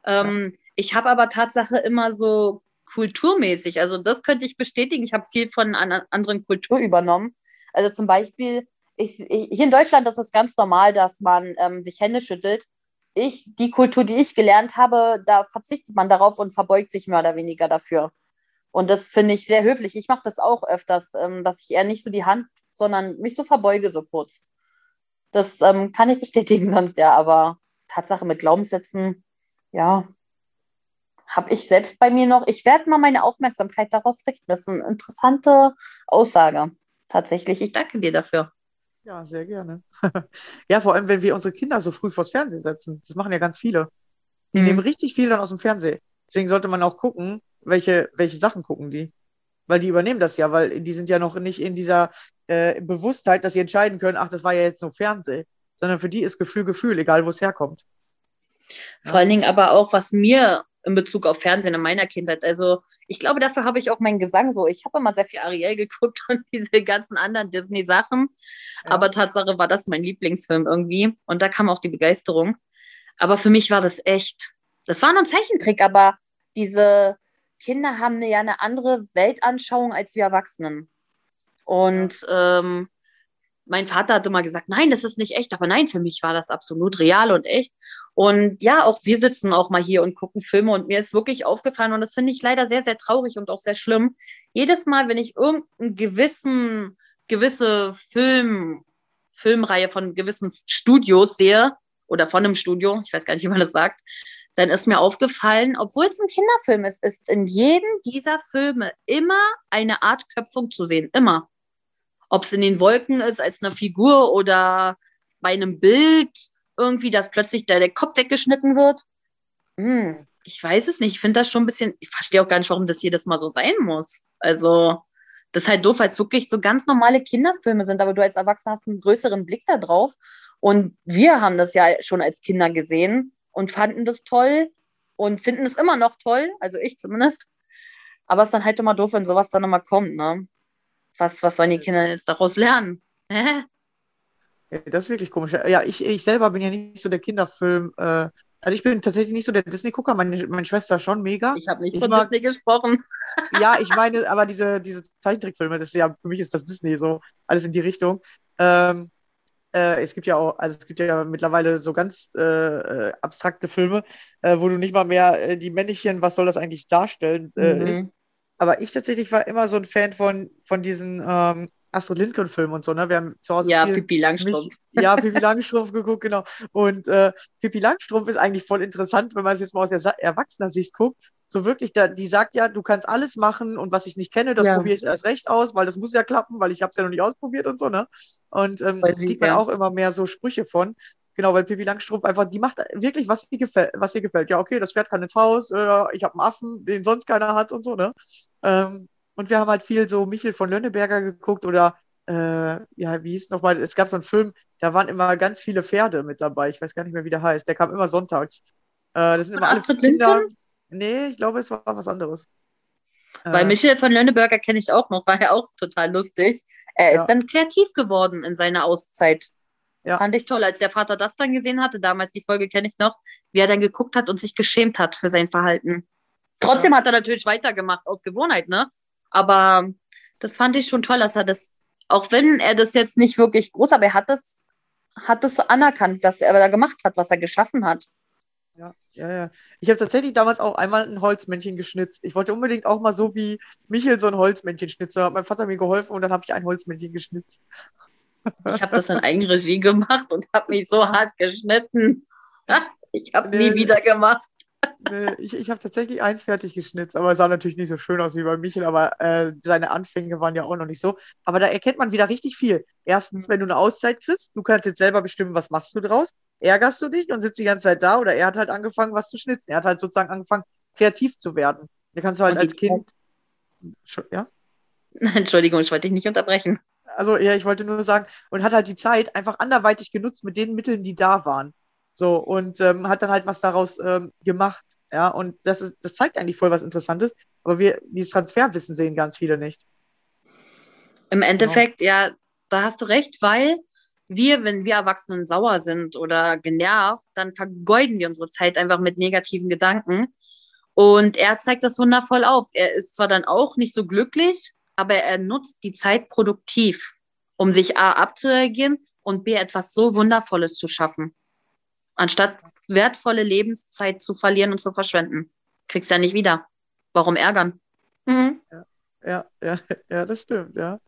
Ähm. Ich habe aber Tatsache immer so kulturmäßig, also das könnte ich bestätigen. Ich habe viel von einer anderen Kultur übernommen. Also zum Beispiel, ich, ich, hier in Deutschland ist es ganz normal, dass man ähm, sich Hände schüttelt. Ich, die Kultur, die ich gelernt habe, da verzichtet man darauf und verbeugt sich mehr oder weniger dafür. Und das finde ich sehr höflich. Ich mache das auch öfters, ähm, dass ich eher nicht so die Hand, sondern mich so verbeuge so kurz. Das ähm, kann ich bestätigen sonst ja, aber Tatsache mit Glaubenssätzen, ja, habe ich selbst bei mir noch. Ich werde mal meine Aufmerksamkeit darauf richten. Das ist eine interessante Aussage. Tatsächlich. Ich danke dir dafür. Ja, sehr gerne. ja, vor allem, wenn wir unsere Kinder so früh vors Fernsehen setzen. Das machen ja ganz viele. Die mhm. nehmen richtig viel dann aus dem Fernsehen. Deswegen sollte man auch gucken, welche, welche Sachen gucken die. Weil die übernehmen das ja, weil die sind ja noch nicht in dieser äh, Bewusstheit, dass sie entscheiden können, ach, das war ja jetzt nur Fernsehen. Sondern für die ist Gefühl Gefühl, egal wo es herkommt. Vor allen Dingen aber auch, was mir in Bezug auf Fernsehen in meiner Kindheit. Also ich glaube, dafür habe ich auch meinen Gesang so. Ich habe immer sehr viel Ariel geguckt und diese ganzen anderen Disney-Sachen. Ja. Aber Tatsache war das mein Lieblingsfilm irgendwie. Und da kam auch die Begeisterung. Aber für mich war das echt, das war nur ein Zeichentrick, aber diese Kinder haben ja eine andere Weltanschauung als wir Erwachsenen. Und ähm, mein Vater hat immer gesagt, nein, das ist nicht echt, aber nein, für mich war das absolut real und echt. Und ja, auch wir sitzen auch mal hier und gucken Filme und mir ist wirklich aufgefallen und das finde ich leider sehr, sehr traurig und auch sehr schlimm. Jedes Mal, wenn ich irgendeinen gewissen, gewisse Film, Filmreihe von gewissen Studios sehe oder von einem Studio, ich weiß gar nicht, wie man das sagt, dann ist mir aufgefallen, obwohl es ein Kinderfilm ist, ist in jedem dieser Filme immer eine Art Köpfung zu sehen. Immer. Ob es in den Wolken ist, als eine Figur oder bei einem Bild irgendwie, dass plötzlich der, der Kopf weggeschnitten wird. Hm, ich weiß es nicht. Ich finde das schon ein bisschen, ich verstehe auch gar nicht, warum das jedes Mal so sein muss. Also, das ist halt doof, weil es wirklich so ganz normale Kinderfilme sind, aber du als Erwachsener hast einen größeren Blick da drauf. Und wir haben das ja schon als Kinder gesehen und fanden das toll und finden es immer noch toll, also ich zumindest. Aber es ist dann halt immer doof, wenn sowas dann nochmal kommt, ne? Was, was sollen die Kinder jetzt daraus lernen? Das ist wirklich komisch. Ja, ich, ich selber bin ja nicht so der Kinderfilm. Äh, also ich bin tatsächlich nicht so der Disney-Gucker, meine, meine Schwester schon mega. Ich habe nicht ich von mag, Disney gesprochen. Ja, ich meine, aber diese, diese Zeichentrickfilme, das ist ja, für mich ist das Disney so, alles in die Richtung. Ähm, äh, es gibt ja auch, also es gibt ja mittlerweile so ganz äh, äh abstrakte Filme, äh, wo du nicht mal mehr äh, die Männchen, was soll das eigentlich darstellen, äh, mhm. ist. Aber ich tatsächlich war immer so ein Fan von, von diesen ähm, Astrid Lindgren-Film und so, ne? Wir haben zu Hause ja, Pippi Langstrumpf. Mich, ja, Pippi Langstrumpf geguckt, genau. Und äh, Pippi Langstrumpf ist eigentlich voll interessant, wenn man es jetzt mal aus der Erwachsener-Sicht guckt. So wirklich, da, die sagt ja, du kannst alles machen und was ich nicht kenne, das ja. probiere ich erst recht aus, weil das muss ja klappen, weil ich habe es ja noch nicht ausprobiert und so, ne? Und ähm, da sieht man auch immer mehr so Sprüche von. Genau, weil Pippi Langstrumpf einfach, die macht wirklich, was ihr gefällt, was ihr gefällt. Ja, okay, das Pferd kann ins Haus, äh, ich habe einen Affen, den sonst keiner hat und so, ne? Ähm, und wir haben halt viel so Michel von Lönneberger geguckt oder, äh, ja, wie hieß nochmal, es gab so einen Film, da waren immer ganz viele Pferde mit dabei. Ich weiß gar nicht mehr, wie der heißt. Der kam immer sonntags. Äh, das sind immer alle Kinder. Nee, ich glaube, es war was anderes. Weil Äh, Michel von Lönneberger kenne ich auch noch, war ja auch total lustig. Er Ja. ist dann kreativ geworden in seiner Auszeit. Ja. Fand ich toll, als der Vater das dann gesehen hatte, damals die Folge kenne ich noch, wie er dann geguckt hat und sich geschämt hat für sein Verhalten. Trotzdem hat er natürlich weitergemacht aus Gewohnheit, ne? Aber das fand ich schon toll, dass er das, auch wenn er das jetzt nicht wirklich groß, aber er hat das, hat das anerkannt, was er da gemacht hat, was er geschaffen hat. Ja, ja, ja. Ich habe tatsächlich damals auch einmal ein Holzmännchen geschnitzt. Ich wollte unbedingt auch mal so wie Michel so ein Holzmännchen schnitzen. Da hat mein Vater mir geholfen und dann habe ich ein Holzmännchen geschnitzt. Ich habe das in Eigenregie gemacht und habe mich so hart geschnitten. Ich habe nie Nee. wieder gemacht. Nee, ich ich habe tatsächlich eins fertig geschnitzt, aber es sah natürlich nicht so schön aus wie bei Michel, aber äh, seine Anfänge waren ja auch noch nicht so. Aber da erkennt man wieder richtig viel. Erstens, wenn du eine Auszeit kriegst, du kannst jetzt selber bestimmen, was machst du draus. Ärgerst du dich und sitzt die ganze Zeit da oder er hat halt angefangen, was zu schnitzen. Er hat halt sozusagen angefangen, kreativ zu werden. Da kannst du halt Und als Kind. Ja? Entschuldigung, ich wollte dich nicht unterbrechen. Also, ja, ich wollte nur sagen, und hat halt die Zeit einfach anderweitig genutzt mit den Mitteln, die da waren. So, und ähm, hat dann halt was daraus ähm, gemacht. Ja, und das ist, das zeigt eigentlich voll was Interessantes. Aber wir, dieses Transferwissen sehen ganz viele nicht. Im Endeffekt, ja, da hast du recht, weil wir, wenn wir Erwachsenen sauer sind oder genervt, dann vergeuden wir unsere Zeit einfach mit negativen Gedanken. Und er zeigt das wundervoll auf. Er ist zwar dann auch nicht so glücklich, aber er nutzt die Zeit produktiv, um sich A abzureagieren und B etwas so Wundervolles zu schaffen. Anstatt wertvolle Lebenszeit zu verlieren und zu verschwenden. Kriegst ja nicht wieder. Warum ärgern? Mhm. Ja, ja, ja, das stimmt, ja.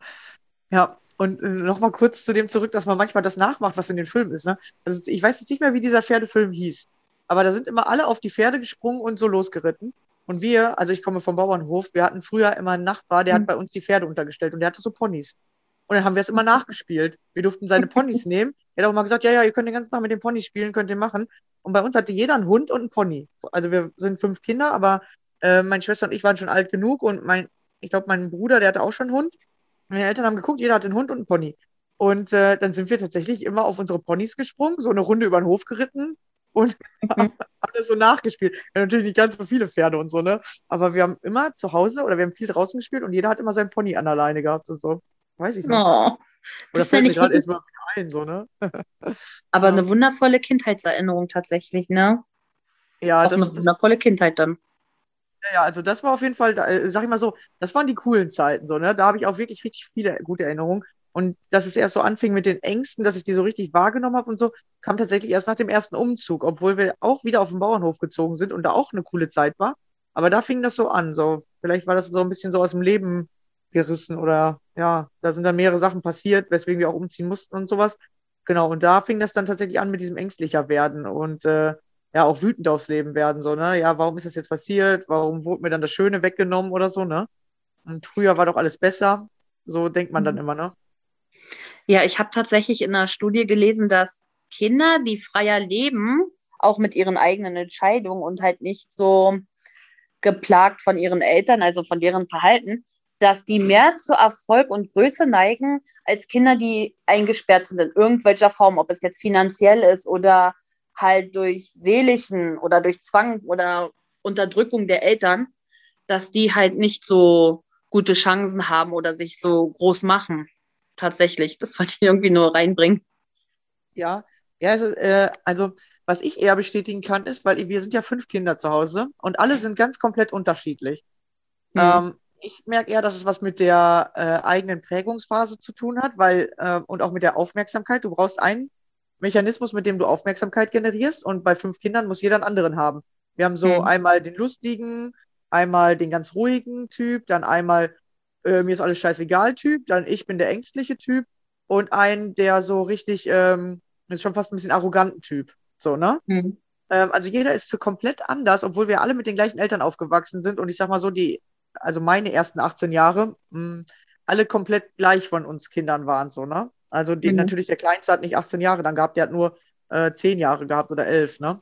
Ja, und äh, nochmal kurz zu dem zurück, dass man manchmal das nachmacht, was in den Filmen ist, ne? Also ich weiß jetzt nicht mehr, wie dieser Pferdefilm hieß, aber da sind immer alle auf die Pferde gesprungen und so losgeritten. Und wir, also ich komme vom Bauernhof, wir hatten früher immer einen Nachbar, der hat Mhm. bei uns die Pferde untergestellt und der hatte so Ponys. Und dann haben wir es immer nachgespielt. Wir durften seine Ponys nehmen. Er hat auch mal gesagt, ja, ja, ihr könnt den ganzen Tag mit den Ponys spielen, könnt ihr machen. Und bei uns hatte jeder einen Hund und einen Pony. Also wir sind fünf Kinder, aber äh, meine Schwester und ich waren schon alt genug und mein, ich glaube, mein Bruder, der hatte auch schon einen Hund. Meine Eltern haben geguckt, jeder hatte einen Hund und einen Pony. Und äh, dann sind wir tatsächlich immer auf unsere Ponys gesprungen, so eine Runde über den Hof geritten und haben das so nachgespielt. Ja, natürlich nicht ganz so viele Pferde und so, ne? Aber wir haben immer zu Hause oder wir haben viel draußen gespielt und jeder hat immer seinen Pony an der Leine gehabt und so. Weiß ich noch. Oh, Oder das fällt mir nicht gerade erstmal ein, so, ne? aber eine wundervolle Kindheitserinnerung tatsächlich, ne? Ja, Auch das, eine wundervolle Kindheit dann. Ja, ja, also das war auf jeden Fall, äh, sag ich mal so, das waren die coolen Zeiten, so, ne? Da habe ich auch wirklich richtig viele gute Erinnerungen. Und dass es erst so anfing mit den Ängsten, dass ich die so richtig wahrgenommen habe und so, kam tatsächlich erst nach dem ersten Umzug, obwohl wir auch wieder auf den Bauernhof gezogen sind und da auch eine coole Zeit war. Aber da fing das so an, so, vielleicht war das so ein bisschen so aus dem Leben gerissen oder ja, da sind dann mehrere Sachen passiert, weswegen wir auch umziehen mussten und sowas. Genau, und da fing das dann tatsächlich an mit diesem ängstlicher werden und äh, ja, auch wütend aufs Leben werden, so, ne? Ja, warum ist das jetzt passiert? Warum wurde mir dann das Schöne weggenommen oder so, ne? Und früher war doch alles besser. So denkt man dann Mhm. immer, ne? Ja, ich habe tatsächlich in einer Studie gelesen, dass Kinder, die freier leben, auch mit ihren eigenen Entscheidungen und halt nicht so geplagt von ihren Eltern, also von deren Verhalten, dass die mehr zu Erfolg und Größe neigen als Kinder, die eingesperrt sind in irgendwelcher Form, ob es jetzt finanziell ist oder halt durch seelischen oder durch Zwang oder Unterdrückung der Eltern, dass die halt nicht so gute Chancen haben oder sich so groß machen. Tatsächlich, das wollte ich irgendwie nur reinbringen. Ja, ja, also, äh, also was ich eher bestätigen kann, ist, weil wir sind ja fünf Kinder zu Hause und alle sind ganz komplett unterschiedlich. Hm. Ähm, ich merke eher, dass es was mit der äh, eigenen Prägungsphase zu tun hat, weil äh, und auch mit der Aufmerksamkeit. Du brauchst einen Mechanismus, mit dem du Aufmerksamkeit generierst und bei fünf Kindern muss jeder einen anderen haben. Wir haben so Hm. einmal den lustigen, einmal den ganz ruhigen Typ, dann einmal äh, mir ist alles scheißegal Typ, dann ich bin der ängstliche Typ und einen, der so richtig, ähm, ist schon fast ein bisschen arroganten Typ. So, ne? Hm. Ähm, also jeder ist so komplett anders, obwohl wir alle mit den gleichen Eltern aufgewachsen sind. Und ich sag mal so, die, also meine ersten 18 Jahre, mh, alle komplett gleich von uns Kindern waren, so, ne? Also die, Mhm. natürlich der Kleinste hat nicht 18 Jahre dann gehabt, der hat nur äh, 10 Jahre gehabt oder 11, ne?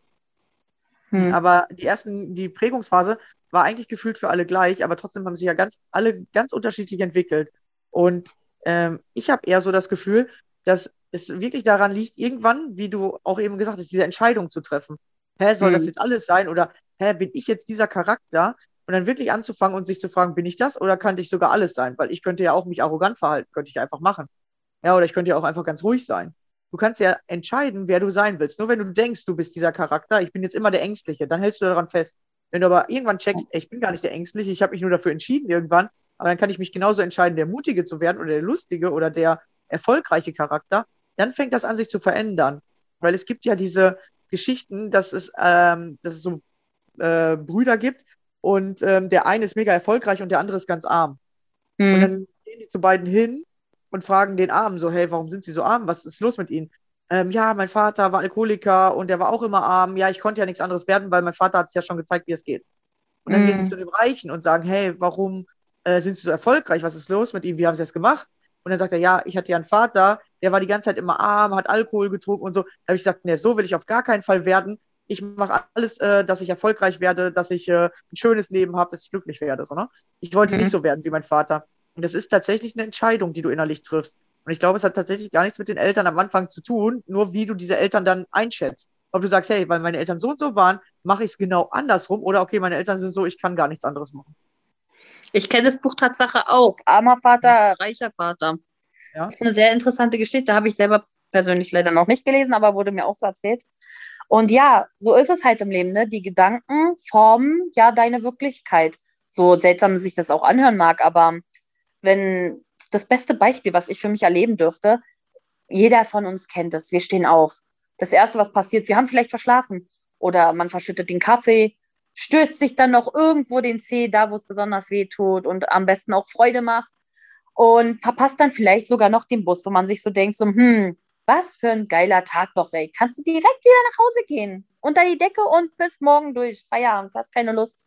Hm. Aber die ersten, die Prägungsphase war eigentlich gefühlt für alle gleich, aber trotzdem haben sich ja ganz, alle ganz unterschiedlich entwickelt. Und ähm, ich habe eher so das Gefühl, dass es wirklich daran liegt, irgendwann, wie du auch eben gesagt hast, diese Entscheidung zu treffen. Hä, soll das Mhm. jetzt alles sein? Oder hä, bin ich jetzt dieser Charakter? Und dann wirklich anzufangen und sich zu fragen, bin ich das oder könnte ich sogar alles sein? Weil ich könnte ja auch mich arrogant verhalten, könnte ich einfach machen. Ja, oder ich könnte ja auch einfach ganz ruhig sein. Du kannst ja entscheiden, wer du sein willst. Nur wenn du denkst, du bist dieser Charakter, ich bin jetzt immer der Ängstliche, dann hältst du daran fest. Wenn du aber irgendwann checkst, ey, ich bin gar nicht der Ängstliche, ich habe mich nur dafür entschieden irgendwann, aber dann kann ich mich genauso entscheiden, der Mutige zu werden oder der Lustige oder der erfolgreiche Charakter, dann fängt das an, sich zu verändern. Weil es gibt ja diese Geschichten, dass es, ähm, dass es so äh, Brüder gibt und ähm, der eine ist mega erfolgreich und der andere ist ganz arm. Mhm. Und dann gehen die zu beiden hin und fragen den Armen so, hey, warum sind sie so arm? Was ist los mit ihnen? Ähm, ja, mein Vater war Alkoholiker und der war auch immer arm. Ja, ich konnte ja nichts anderes werden, weil mein Vater hat es ja schon gezeigt, wie es geht. Und dann mm. gehen sie mhm. zu dem Reichen und sagen, hey, warum äh, sind sie so erfolgreich? Was ist los mit ihnen? Wie haben sie das gemacht? Und dann sagt er, ja, ich hatte ja einen Vater, der war die ganze Zeit immer arm, hat Alkohol getrunken und so. Da habe ich gesagt, nee, so will ich auf gar keinen Fall werden. Ich mache alles, äh, dass ich erfolgreich werde, dass ich äh, ein schönes Leben habe, dass ich glücklich werde. So, ne? Ich wollte mhm. nicht so werden wie mein Vater. Und das ist tatsächlich eine Entscheidung, die du innerlich triffst. Und ich glaube, es hat tatsächlich gar nichts mit den Eltern am Anfang zu tun, nur wie du diese Eltern dann einschätzt. Ob du sagst, hey, weil meine Eltern so und so waren, mache ich es genau andersrum oder okay, meine Eltern sind so, ich kann gar nichts anderes machen. Ich kenne das Buch Tatsache auch. Armer Vater, reicher Vater. Ja. Das ist eine sehr interessante Geschichte. Habe ich selber persönlich leider noch nicht gelesen, aber wurde mir auch so erzählt. Und ja, so ist es halt im Leben. Ne? Die Gedanken formen ja deine Wirklichkeit. So seltsam sich das auch anhören mag, aber wenn das beste Beispiel, was ich für mich erleben dürfte, jeder von uns kennt es. Wir stehen auf. Das Erste, was passiert, wir haben vielleicht verschlafen oder man verschüttet den Kaffee, stößt sich dann noch irgendwo den Zeh da, wo es besonders weh tut und am besten auch Freude macht und verpasst dann vielleicht sogar noch den Bus, wo man sich so denkt, so, hm, was für ein geiler Tag doch, ey. Kannst du direkt wieder nach Hause gehen, unter die Decke und bis morgen durch, Feierabend, hast keine Lust.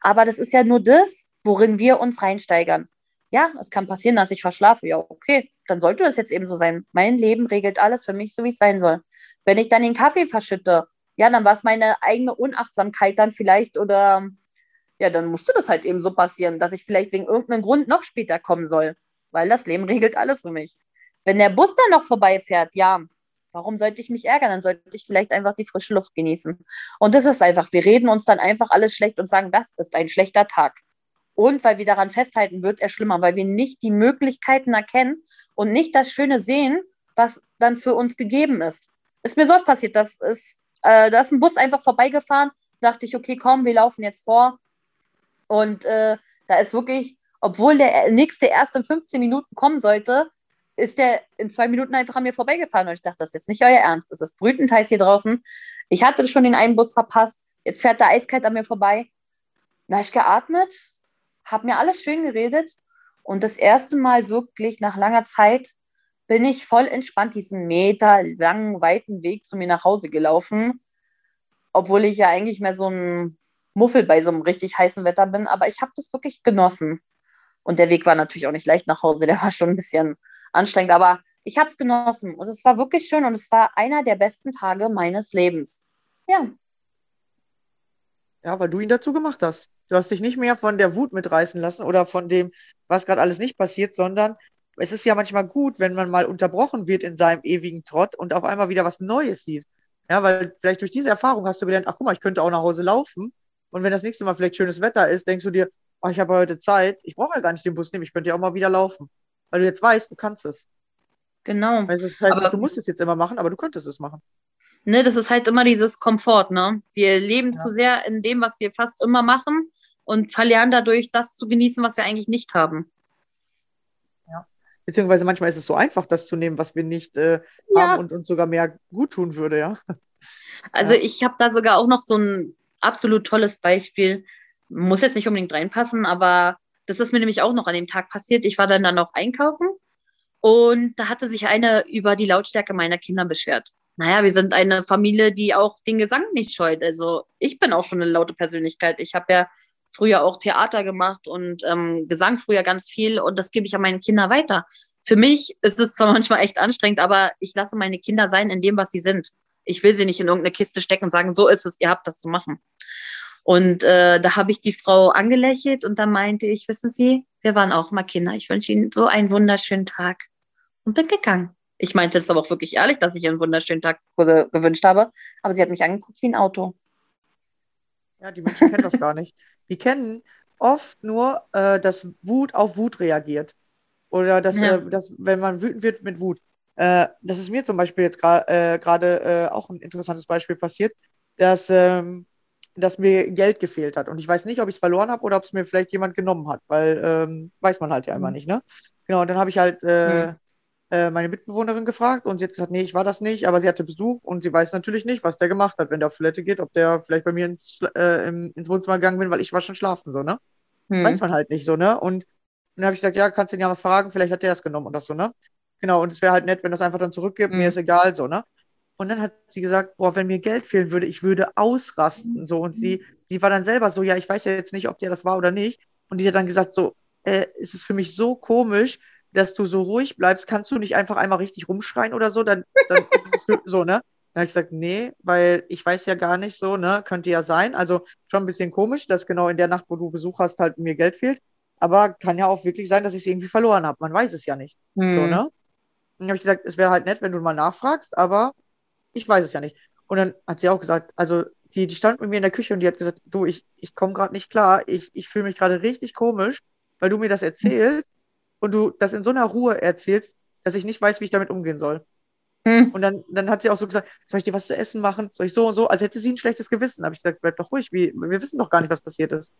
Aber das ist ja nur das, worin wir uns reinsteigern ja, es kann passieren, dass ich verschlafe. Ja, okay, dann sollte das jetzt eben so sein. Mein Leben regelt alles für mich, so wie es sein soll. Wenn ich dann den Kaffee verschütte, ja, dann war es meine eigene Unachtsamkeit dann vielleicht oder ja, dann musste das halt eben so passieren, dass ich vielleicht wegen irgendeinem Grund noch später kommen soll, weil das Leben regelt alles für mich. Wenn der Bus dann noch vorbeifährt, ja, warum sollte ich mich ärgern? Dann sollte ich vielleicht einfach die frische Luft genießen. Und das ist einfach, wir reden uns dann einfach alles schlecht und sagen, das ist ein schlechter Tag. Und weil wir daran festhalten, wird er schlimmer, weil wir nicht die Möglichkeiten erkennen und nicht das Schöne sehen, was dann für uns gegeben ist. Ist mir so oft passiert, dass ist, äh, da ist ein Bus einfach vorbeigefahren, dachte ich, okay, komm, wir laufen jetzt vor. Und äh, da ist wirklich, obwohl der nächste erst in 15 Minuten kommen sollte, ist der in zwei Minuten einfach an mir vorbeigefahren. Und ich dachte, das ist jetzt nicht euer Ernst. Das ist brütend heiß hier draußen. Ich hatte schon den einen Bus verpasst. Jetzt fährt der eiskalt an mir vorbei. Da habe ich geatmet, habe mir alles schön geredet und das erste Mal wirklich nach langer Zeit bin ich voll entspannt diesen Meter langen, weiten Weg zu mir nach Hause gelaufen, obwohl ich ja eigentlich mehr so ein Muffel bei so einem richtig heißen Wetter bin, aber ich habe das wirklich genossen. Und der Weg war natürlich auch nicht leicht nach Hause, der war schon ein bisschen anstrengend, aber ich habe es genossen und es war wirklich schön und es war einer der besten Tage meines Lebens. Ja. Ja, weil du ihn dazu gemacht hast. Du hast dich nicht mehr von der Wut mitreißen lassen oder von dem, was gerade alles nicht passiert, sondern es ist ja manchmal gut, wenn man mal unterbrochen wird in seinem ewigen Trott und auf einmal wieder was Neues sieht. Ja, weil vielleicht durch diese Erfahrung hast du gelernt, ach guck mal, ich könnte auch nach Hause laufen. Und wenn das nächste Mal vielleicht schönes Wetter ist, denkst du dir, ach, ich habe heute Zeit, ich brauche ja gar nicht den Bus nehmen, ich könnte ja auch mal wieder laufen. Weil du jetzt weißt, du kannst es. Genau. Also das heißt, aber, du musst es jetzt immer machen, aber du könntest es machen ne, das ist halt immer dieses Komfort, ne? Wir leben ja. zu sehr in dem, was wir fast immer machen und verlernen dadurch, das zu genießen, was wir eigentlich nicht haben. Ja. Beziehungsweise manchmal ist es so einfach, das zu nehmen, was wir nicht äh, ja. haben und uns sogar mehr gut tun würde, ja. Also ja. ich habe da sogar auch noch so ein absolut tolles Beispiel. Muss jetzt nicht unbedingt reinpassen, aber das ist mir nämlich auch noch an dem Tag passiert. Ich war dann dann noch einkaufen und da hatte sich eine über die Lautstärke meiner Kinder beschwert naja, wir sind eine Familie, die auch den Gesang nicht scheut. Also ich bin auch schon eine laute Persönlichkeit. Ich habe ja früher auch Theater gemacht und ähm, Gesang früher ganz viel und das gebe ich an meine Kinder weiter. Für mich ist es zwar manchmal echt anstrengend, aber ich lasse meine Kinder sein in dem, was sie sind. Ich will sie nicht in irgendeine Kiste stecken und sagen, so ist es, ihr habt das zu machen. Und äh, da habe ich die Frau angelächelt und dann meinte ich, wissen Sie, wir waren auch mal Kinder. Ich wünsche Ihnen so einen wunderschönen Tag und bin gegangen. Ich meinte es aber auch wirklich ehrlich, dass ich einen wunderschönen Tag gewünscht habe. Aber sie hat mich angeguckt wie ein Auto. Ja, die Menschen kennen das gar nicht. Die kennen oft nur, äh, dass Wut auf Wut reagiert. Oder dass, Ja. äh, dass wenn man wütend wird mit Wut. Äh, das ist mir zum Beispiel jetzt gra- äh, gerade äh, auch ein interessantes Beispiel passiert, dass, ähm, dass mir Geld gefehlt hat. Und ich weiß nicht, ob ich es verloren habe oder ob es mir vielleicht jemand genommen hat, weil ähm, weiß man halt ja immer Mhm. nicht, ne? Genau, und dann habe ich halt äh, Mhm. äh, meine Mitbewohnerin gefragt und sie hat gesagt, nee, ich war das nicht, aber sie hatte Besuch und sie weiß natürlich nicht, was der gemacht hat, wenn der auf Toilette geht, ob der vielleicht bei mir ins, äh, im, ins Wohnzimmer gegangen bin, weil ich war schon schlafen, so, ne? Hm. Weiß man halt nicht so, ne? Und dann habe ich gesagt, ja, kannst du ihn ja mal fragen, vielleicht hat der das genommen oder so, ne? Genau, und es wäre halt nett, wenn das einfach dann zurückgibt, mir Mhm. ist egal, so, ne? Und dann hat sie gesagt, boah, wenn mir Geld fehlen würde, ich würde ausrasten, so. Und sie, sie war dann selber so, ja, ich weiß ja jetzt nicht, ob der das war oder nicht. Und die hat dann gesagt, so, äh, es ist für mich so komisch, dass du so ruhig bleibst, kannst du nicht einfach einmal richtig rumschreien oder so, dann, dann ist es so, so, ne? Dann habe ich gesagt, nee, weil ich weiß ja gar nicht so, ne? Könnte ja sein. Also schon ein bisschen komisch, dass genau in der Nacht, wo du Besuch hast, halt mir Geld fehlt. Aber kann ja auch wirklich sein, dass ich es irgendwie verloren habe. Man weiß es ja nicht. So, Hm. ne? Dann habe ich gesagt, es wäre halt nett, wenn du mal nachfragst, aber ich weiß es ja nicht. Und dann hat sie auch gesagt, also die, die stand mit mir in der Küche und die hat gesagt, du, ich, ich komme gerade nicht klar, ich, ich fühle mich gerade richtig komisch, weil du mir das erzählst und du das in so einer Ruhe erzählst, dass ich nicht weiß, wie ich damit umgehen soll. Hm. Und dann, dann hat sie auch so gesagt, soll ich dir was zu essen machen? Soll ich so und so? Als hätte sie ein schlechtes Gewissen. habe ich gesagt, bleib doch ruhig, wie, wir wissen doch gar nicht, was passiert ist.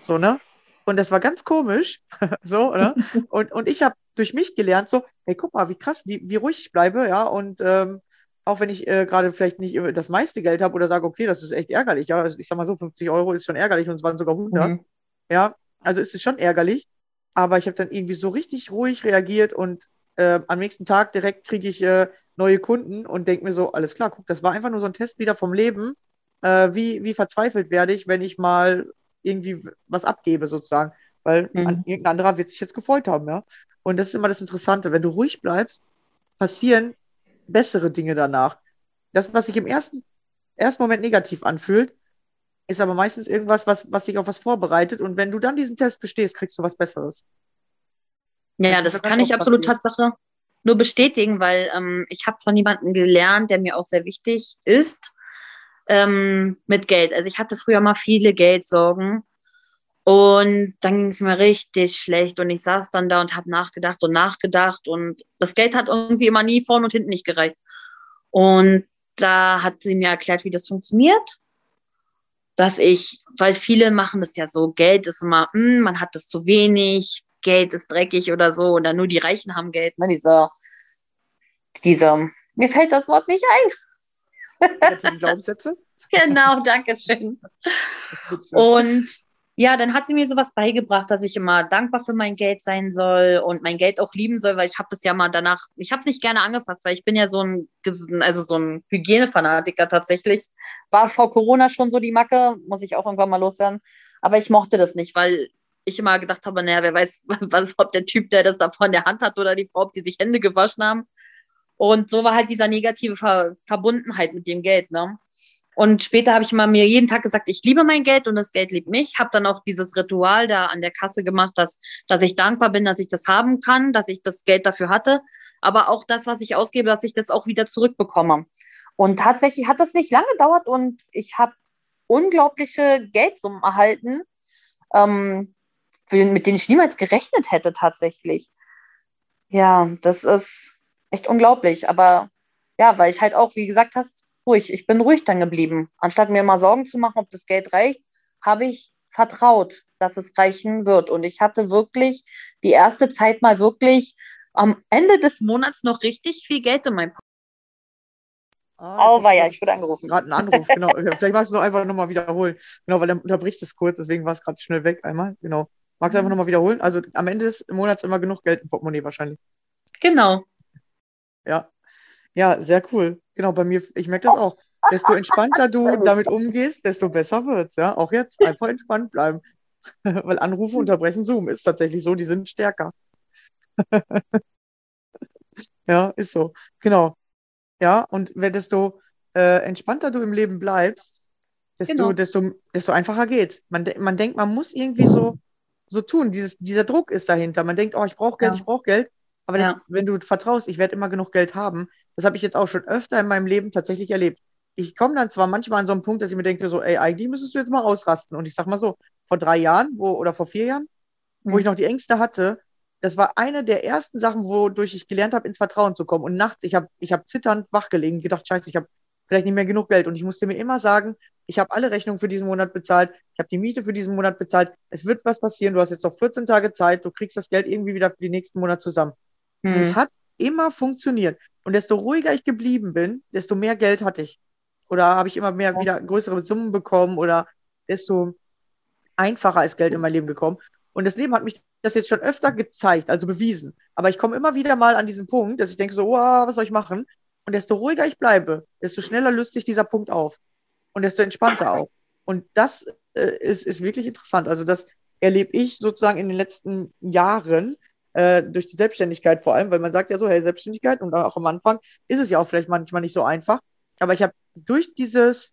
So, ne? Und das war ganz komisch. so, ne? Und, und ich habe durch mich gelernt, so, hey, guck mal, wie krass, wie, wie ruhig ich bleibe, ja. Und ähm, auch wenn ich äh, gerade vielleicht nicht das meiste Geld habe oder sage, okay, das ist echt ärgerlich, ja. Ich sag mal so, 50 Euro ist schon ärgerlich und es waren sogar 100. Hm. Ja, also ist es schon ärgerlich, aber ich habe dann irgendwie so richtig ruhig reagiert und äh, am nächsten Tag direkt kriege ich äh, neue Kunden und denke mir so, alles klar, guck, das war einfach nur so ein Test wieder vom Leben. Äh, wie, wie verzweifelt werde ich, wenn ich mal irgendwie was abgebe, sozusagen. Weil Mhm. an, irgendein anderer wird sich jetzt gefreut haben, ja. Und das ist immer das Interessante. Wenn du ruhig bleibst, passieren bessere Dinge danach. Das, was sich im ersten, ersten Moment negativ anfühlt, ist aber meistens irgendwas, was, was dich auf was vorbereitet. Und wenn du dann diesen Test bestehst, kriegst du was Besseres. Ja, Das das kann ich absolut. Tatsache nur bestätigen, weil ähm, ich habe von jemandem gelernt, der mir auch sehr wichtig ist, ähm, mit Geld. Also ich hatte früher mal viele Geldsorgen und dann ging es mir richtig schlecht und ich saß dann da und habe nachgedacht und nachgedacht und das Geld hat irgendwie immer nie vorne und hinten nicht gereicht. Und da hat sie mir erklärt, wie das funktioniert. Dass ich, weil viele machen das ja so, Geld ist immer, hm, man hat das zu wenig, Geld ist dreckig oder so, oder nur die Reichen haben Geld, ne? Dieser, dieser, mir fällt das Wort nicht ein. Glaubenssätze. Genau, danke schön. Und ja, dann hat sie mir sowas beigebracht, dass ich immer dankbar für mein Geld sein soll und mein Geld auch lieben soll, weil ich habe das ja mal danach, ich habe es nicht gerne angefasst, weil ich bin ja so ein, also so ein Hygienefanatiker tatsächlich. War vor Corona schon so die Macke, muss ich auch irgendwann mal loswerden. Aber ich mochte das nicht, weil ich immer gedacht habe, naja, wer weiß, was, ob der Typ, der das da vor in der Hand hat oder die Frau, ob die sich Hände gewaschen haben. Und so war halt dieser negative Ver Verbundenheit mit dem Geld, ne? Und später habe ich immer mir jeden Tag gesagt, ich liebe mein Geld und das Geld liebt mich. Habe dann auch dieses Ritual da an der Kasse gemacht, dass, dass ich dankbar bin, dass ich das haben kann, dass ich das Geld dafür hatte. Aber auch das, was ich ausgebe, dass ich das auch wieder zurückbekomme. Und tatsächlich hat das nicht lange gedauert und ich habe unglaubliche Geldsummen erhalten, ähm, mit denen ich niemals gerechnet hätte tatsächlich. Ja, das ist echt unglaublich. Aber ja, weil ich halt auch, wie gesagt hast, ruhig. Ich bin ruhig dann geblieben. Anstatt mir immer Sorgen zu machen, ob das Geld reicht, habe ich vertraut, dass es reichen wird. Und ich hatte wirklich die erste Zeit mal wirklich am Ende des Monats noch richtig viel Geld in meinem Ah, Oh, war ja, ich wurde angerufen. gerade einen Anruf, genau. Vielleicht magst du noch einfach nochmal wiederholen. Genau, weil dann unterbricht es kurz, deswegen war es gerade schnell weg einmal. Genau. Magst du einfach nochmal wiederholen? Also am Ende des Monats immer genug Geld im Portemonnaie wahrscheinlich. Genau. Ja. Ja, sehr cool. Genau, bei mir, ich merke das auch. Desto entspannter du damit umgehst, desto besser wird's, ja. Auch jetzt einfach entspannt bleiben. Weil Anrufe unterbrechen Zoom ist tatsächlich so, die sind stärker. Ja, ist so. Genau. Ja, und desto äh, entspannter du im Leben bleibst, desto, Genau. desto, desto einfacher geht's. Man, de man denkt, man muss irgendwie so, so tun. Dieses, dieser Druck ist dahinter. Man denkt, oh, ich brauche Geld, Ja. ich brauche Geld. Aber das, Ja. wenn du vertraust, ich werde immer genug Geld haben, das habe ich jetzt auch schon öfter in meinem Leben tatsächlich erlebt. ich komme dann zwar manchmal an so einen Punkt, dass ich mir denke, so, ey, eigentlich müsstest du jetzt mal ausrasten. Und ich sag mal so, vor drei Jahren wo, oder vor vier Jahren, mhm. wo ich noch die Ängste hatte, das war eine der ersten Sachen, wodurch ich gelernt habe, ins Vertrauen zu kommen. Und nachts, ich habe ich hab zitternd wachgelegen, gedacht, scheiße, ich habe vielleicht nicht mehr genug Geld. Und ich musste mir immer sagen, ich habe alle Rechnungen für diesen Monat bezahlt, ich habe die Miete für diesen Monat bezahlt, es wird was passieren, du hast jetzt noch 14 Tage Zeit, du kriegst das Geld irgendwie wieder für den nächsten Monat zusammen. Mhm. Und es hat immer funktioniert. Und desto ruhiger ich geblieben bin, desto mehr Geld hatte ich. Oder habe ich immer mehr wieder größere Summen bekommen oder desto einfacher ist Geld in mein Leben gekommen. Und das Leben hat mich das jetzt schon öfter gezeigt, also bewiesen. Aber ich komme immer wieder mal an diesen Punkt, dass ich denke so, oh, was soll ich machen? Und desto ruhiger ich bleibe, desto schneller löst sich dieser Punkt auf. Und desto entspannter auch. Und das äh, ist, ist wirklich interessant. Also das erlebe ich sozusagen in den letzten Jahren, äh, durch die Selbstständigkeit vor allem, weil man sagt ja so, hey, Selbstständigkeit und auch am Anfang ist es ja auch vielleicht manchmal nicht so einfach. Aber ich habe durch dieses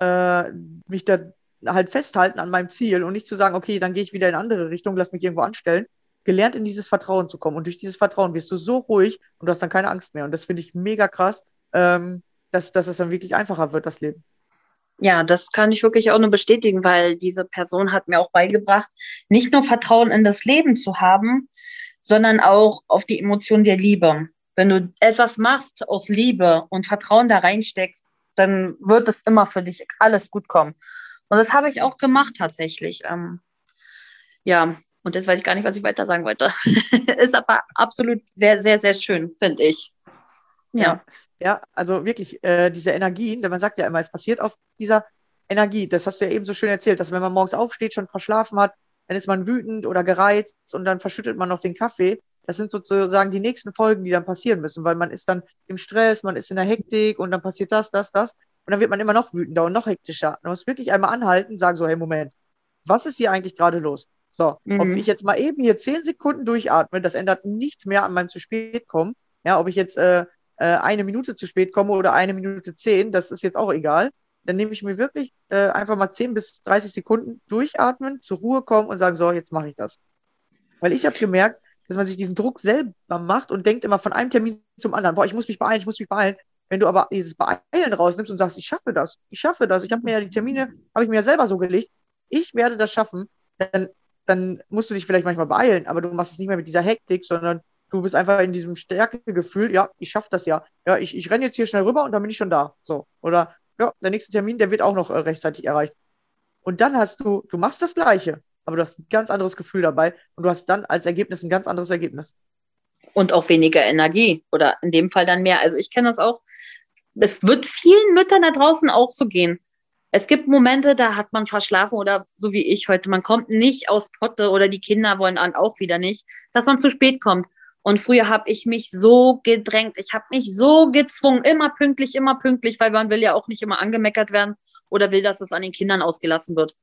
äh, mich da halt festhalten an meinem Ziel und nicht zu sagen, okay, dann gehe ich wieder in andere Richtung, lass mich irgendwo anstellen, gelernt in dieses Vertrauen zu kommen. Und durch dieses Vertrauen wirst du so ruhig und du hast dann keine Angst mehr. Und das finde ich mega krass, ähm, dass, dass es dann wirklich einfacher wird, das Leben. Ja, das kann ich wirklich auch nur bestätigen, weil diese Person hat mir auch beigebracht, nicht nur Vertrauen in das Leben zu haben, sondern auch auf die Emotion der Liebe. Wenn du etwas machst aus Liebe und Vertrauen da reinsteckst, dann wird es immer für dich alles gut kommen. Und das habe ich auch gemacht tatsächlich. Ähm, ja, und jetzt weiß ich gar nicht, was ich weiter sagen wollte. ist aber absolut sehr, sehr, sehr schön, finde ich. Ja. ja. Ja. also wirklich, äh, diese Energien, denn man sagt ja immer, es passiert auf dieser Energie. Das hast du ja eben so schön erzählt, dass wenn man morgens aufsteht, schon verschlafen hat, dann ist man wütend oder gereizt und dann verschüttet man noch den Kaffee. Das sind sozusagen die nächsten Folgen, die dann passieren müssen, weil man ist dann im Stress, man ist in der Hektik und dann passiert das, das, das. Und dann wird man immer noch wütender und noch hektischer. Man muss wirklich einmal anhalten und sagen so, hey, Moment, was ist hier eigentlich gerade los? So, mhm. ob ich jetzt mal eben hier zehn Sekunden durchatme, das ändert nichts mehr an meinem zu spät kommen. Ja, ob ich jetzt äh, äh, eine Minute zu spät komme oder eine Minute zehn, das ist jetzt auch egal dann nehme ich mir wirklich äh, einfach mal 10 bis 30 Sekunden durchatmen, zur Ruhe kommen und sagen, so, jetzt mache ich das. Weil ich habe gemerkt, dass man sich diesen Druck selber macht und denkt immer von einem Termin zum anderen, boah, ich muss mich beeilen, ich muss mich beeilen. Wenn du aber dieses Beeilen rausnimmst und sagst, ich schaffe das, ich schaffe das, ich habe mir ja die Termine, habe ich mir ja selber so gelegt, ich werde das schaffen, dann, dann musst du dich vielleicht manchmal beeilen, aber du machst es nicht mehr mit dieser Hektik, sondern du bist einfach in diesem Stärkegefühl, ja, ich schaffe das ja. Ja, ich, ich renne jetzt hier schnell rüber und dann bin ich schon da. So. Oder ja, der nächste Termin, der wird auch noch äh, rechtzeitig erreicht. Und dann hast du, du machst das Gleiche, aber du hast ein ganz anderes Gefühl dabei und du hast dann als Ergebnis ein ganz anderes Ergebnis. Und auch weniger Energie oder in dem Fall dann mehr. Also ich kenne das auch. Es wird vielen Müttern da draußen auch so gehen. Es gibt Momente, da hat man verschlafen oder so wie ich heute, man kommt nicht aus Potte oder die Kinder wollen an auch wieder nicht, dass man zu spät kommt. Und früher habe ich mich so gedrängt, ich habe mich so gezwungen, immer pünktlich, immer pünktlich, weil man will ja auch nicht immer angemeckert werden oder will, dass es an den Kindern ausgelassen wird.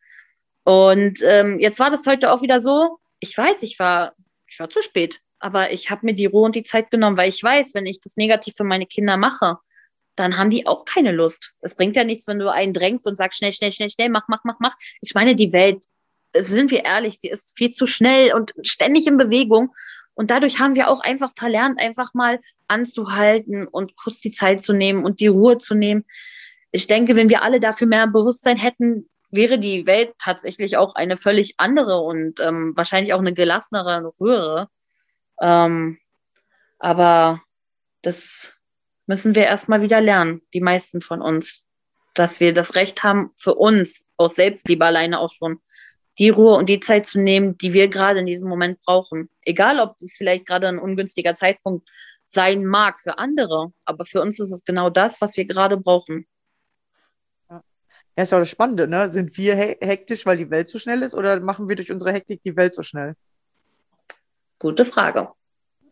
Und ähm, jetzt war das heute auch wieder so, ich weiß, ich war, ich war zu spät, aber ich habe mir die Ruhe und die Zeit genommen, weil ich weiß, wenn ich das negativ für meine Kinder mache, dann haben die auch keine Lust. Es bringt ja nichts, wenn du einen drängst und sagst, schnell, schnell, schnell, schnell, mach, mach, mach, mach. Ich meine, die Welt, sind wir ehrlich, sie ist viel zu schnell und ständig in Bewegung. Und dadurch haben wir auch einfach verlernt, einfach mal anzuhalten und kurz die Zeit zu nehmen und die Ruhe zu nehmen. Ich denke, wenn wir alle dafür mehr Bewusstsein hätten, wäre die Welt tatsächlich auch eine völlig andere und ähm, wahrscheinlich auch eine gelassenere, höhere. Ähm, aber das müssen wir erstmal wieder lernen, die meisten von uns, dass wir das Recht haben, für uns aus Selbstliebe alleine auch schon die Ruhe und die Zeit zu nehmen, die wir gerade in diesem Moment brauchen. Egal, ob es vielleicht gerade ein ungünstiger Zeitpunkt sein mag für andere, aber für uns ist es genau das, was wir gerade brauchen. Ja, ist auch das Spannende, ne? Sind wir hektisch, weil die Welt so schnell ist, oder machen wir durch unsere Hektik die Welt so schnell? Gute Frage.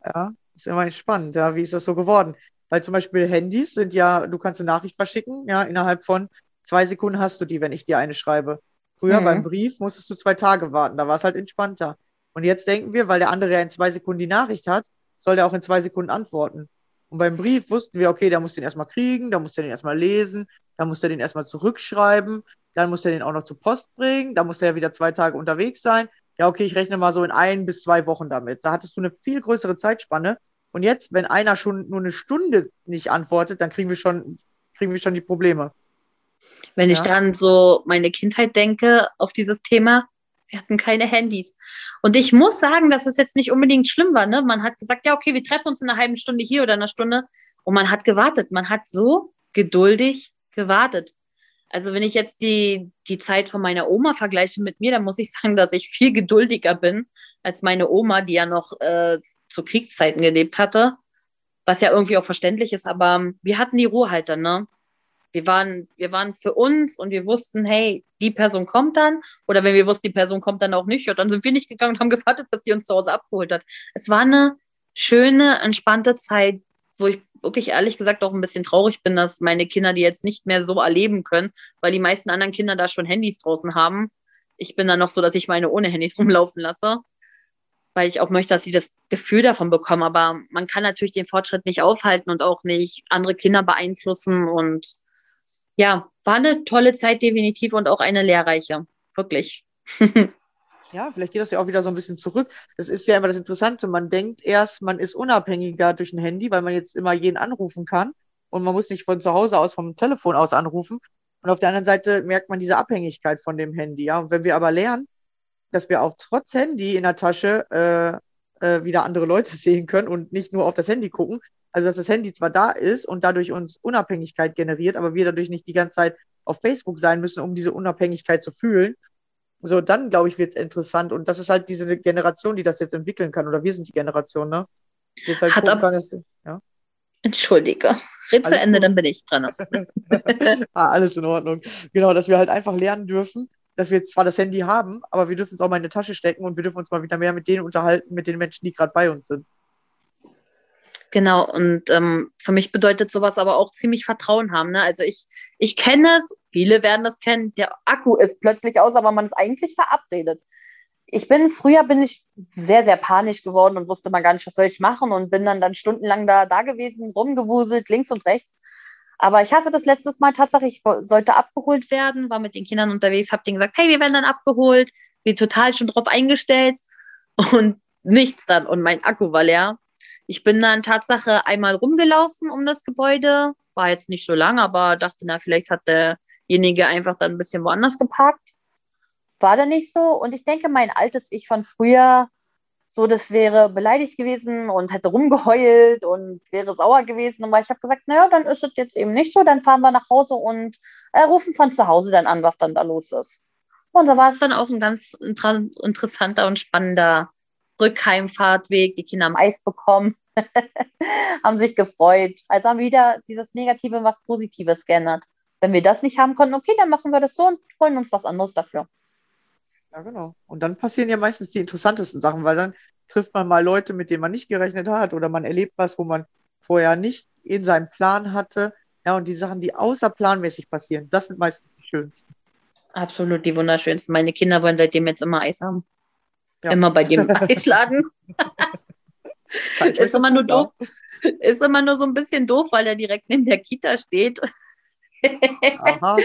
Ja, ist immer spannend, ja. Wie ist das so geworden? Weil zum Beispiel Handys sind ja, du kannst eine Nachricht verschicken, ja, innerhalb von zwei Sekunden hast du die, wenn ich dir eine schreibe. Früher mhm. beim Brief musstest du zwei Tage warten, da war es halt entspannter. Und jetzt denken wir, weil der andere ja in zwei Sekunden die Nachricht hat, soll der auch in zwei Sekunden antworten. Und beim Brief wussten wir, okay, da muss den erstmal kriegen, da muss der den erstmal lesen, da muss der den erstmal zurückschreiben, dann muss der den auch noch zur Post bringen, da muss der ja wieder zwei Tage unterwegs sein. Ja, okay, ich rechne mal so in ein bis zwei Wochen damit. Da hattest du eine viel größere Zeitspanne. Und jetzt, wenn einer schon nur eine Stunde nicht antwortet, dann kriegen wir schon kriegen wir schon die Probleme. Wenn ja. ich dann so meine Kindheit denke auf dieses Thema, wir hatten keine Handys. Und ich muss sagen, dass es jetzt nicht unbedingt schlimm war. Ne? Man hat gesagt, ja, okay, wir treffen uns in einer halben Stunde hier oder einer Stunde. Und man hat gewartet. Man hat so geduldig gewartet. Also wenn ich jetzt die, die Zeit von meiner Oma vergleiche mit mir, dann muss ich sagen, dass ich viel geduldiger bin als meine Oma, die ja noch äh, zu Kriegszeiten gelebt hatte. Was ja irgendwie auch verständlich ist, aber wir hatten die Ruhe halt dann, ne? Wir waren, wir waren für uns und wir wussten, hey, die Person kommt dann. Oder wenn wir wussten, die Person kommt dann auch nicht, ja, dann sind wir nicht gegangen und haben gewartet, bis die uns zu Hause abgeholt hat. Es war eine schöne, entspannte Zeit, wo ich wirklich ehrlich gesagt auch ein bisschen traurig bin, dass meine Kinder die jetzt nicht mehr so erleben können, weil die meisten anderen Kinder da schon Handys draußen haben. Ich bin dann noch so, dass ich meine ohne Handys rumlaufen lasse, weil ich auch möchte, dass sie das Gefühl davon bekommen. Aber man kann natürlich den Fortschritt nicht aufhalten und auch nicht andere Kinder beeinflussen und ja, war eine tolle Zeit definitiv und auch eine lehrreiche. Wirklich. ja, vielleicht geht das ja auch wieder so ein bisschen zurück. Das ist ja immer das Interessante. Man denkt erst, man ist unabhängiger durch ein Handy, weil man jetzt immer jeden anrufen kann und man muss nicht von zu Hause aus, vom Telefon aus anrufen. Und auf der anderen Seite merkt man diese Abhängigkeit von dem Handy. Ja, und wenn wir aber lernen, dass wir auch trotz Handy in der Tasche äh, äh, wieder andere Leute sehen können und nicht nur auf das Handy gucken, also, dass das Handy zwar da ist und dadurch uns Unabhängigkeit generiert, aber wir dadurch nicht die ganze Zeit auf Facebook sein müssen, um diese Unabhängigkeit zu fühlen. So, dann glaube ich, wird es interessant. Und das ist halt diese Generation, die das jetzt entwickeln kann. Oder wir sind die Generation, ne? Jetzt halt Hat ab kann, dass, ja? Entschuldige. Red zu Ende, gut. dann bin ich dran. ah, alles in Ordnung. Genau, dass wir halt einfach lernen dürfen, dass wir zwar das Handy haben, aber wir dürfen es auch mal in die Tasche stecken und wir dürfen uns mal wieder mehr mit denen unterhalten, mit den Menschen, die gerade bei uns sind. Genau, und ähm, für mich bedeutet sowas aber auch ziemlich Vertrauen haben. Ne? Also ich, ich kenne es, viele werden das kennen, der Akku ist plötzlich aus, aber man ist eigentlich verabredet. Ich bin, früher bin ich sehr, sehr panisch geworden und wusste mal gar nicht, was soll ich machen und bin dann, dann stundenlang da, da gewesen, rumgewuselt, links und rechts. Aber ich hatte das letztes Mal tatsächlich, ich sollte abgeholt werden, war mit den Kindern unterwegs, habe denen gesagt, hey, wir werden dann abgeholt, bin total schon drauf eingestellt und nichts dann und mein Akku war leer ich bin dann Tatsache einmal rumgelaufen um das Gebäude, war jetzt nicht so lang, aber dachte, na, vielleicht hat derjenige einfach dann ein bisschen woanders geparkt. War da nicht so. Und ich denke, mein altes Ich von früher, so, das wäre beleidigt gewesen und hätte rumgeheult und wäre sauer gewesen. Aber ich habe gesagt, naja, dann ist es jetzt eben nicht so. Dann fahren wir nach Hause und äh, rufen von zu Hause dann an, was dann da los ist. Und so war es dann auch ein ganz interessanter und spannender Rückheimfahrtweg, die Kinder haben Eis bekommen, haben sich gefreut. Also haben wir wieder dieses Negative in was Positives geändert. Wenn wir das nicht haben konnten, okay, dann machen wir das so und holen uns was anderes dafür. Ja, genau. Und dann passieren ja meistens die interessantesten Sachen, weil dann trifft man mal Leute, mit denen man nicht gerechnet hat oder man erlebt was, wo man vorher nicht in seinem Plan hatte. Ja, und die Sachen, die außerplanmäßig passieren, das sind meistens die schönsten. Absolut, die wunderschönsten. Meine Kinder wollen seitdem jetzt immer Eis haben. Ja. Immer bei dem Eisladen. ist immer nur doof. Ist immer nur so ein bisschen doof, weil er direkt neben der Kita steht. Aha.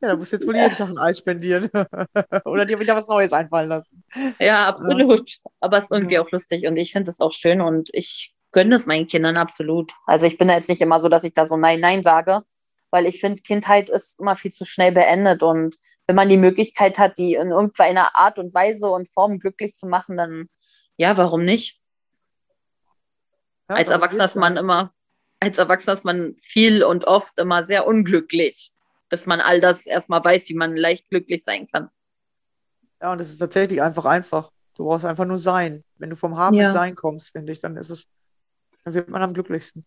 Ja, da musst du jetzt wohl jeden Tag ein Eis spendieren. Oder dir wieder was Neues einfallen lassen. Ja, absolut. Ja. Aber es ist irgendwie auch lustig und ich finde es auch schön und ich gönne es meinen Kindern absolut. Also ich bin da jetzt nicht immer so, dass ich da so Nein, Nein sage, weil ich finde, Kindheit ist immer viel zu schnell beendet und wenn man die Möglichkeit hat, die in irgendeiner Art und Weise und Form glücklich zu machen, dann ja, warum nicht? Ja, als Erwachsener ist man immer, als Erwachsener ist man viel und oft immer sehr unglücklich, bis man all das erstmal weiß, wie man leicht glücklich sein kann. Ja, und es ist tatsächlich einfach einfach. Du brauchst einfach nur sein. Wenn du vom Haben ja. Sein kommst, finde ich, dann ist es, dann wird man am glücklichsten.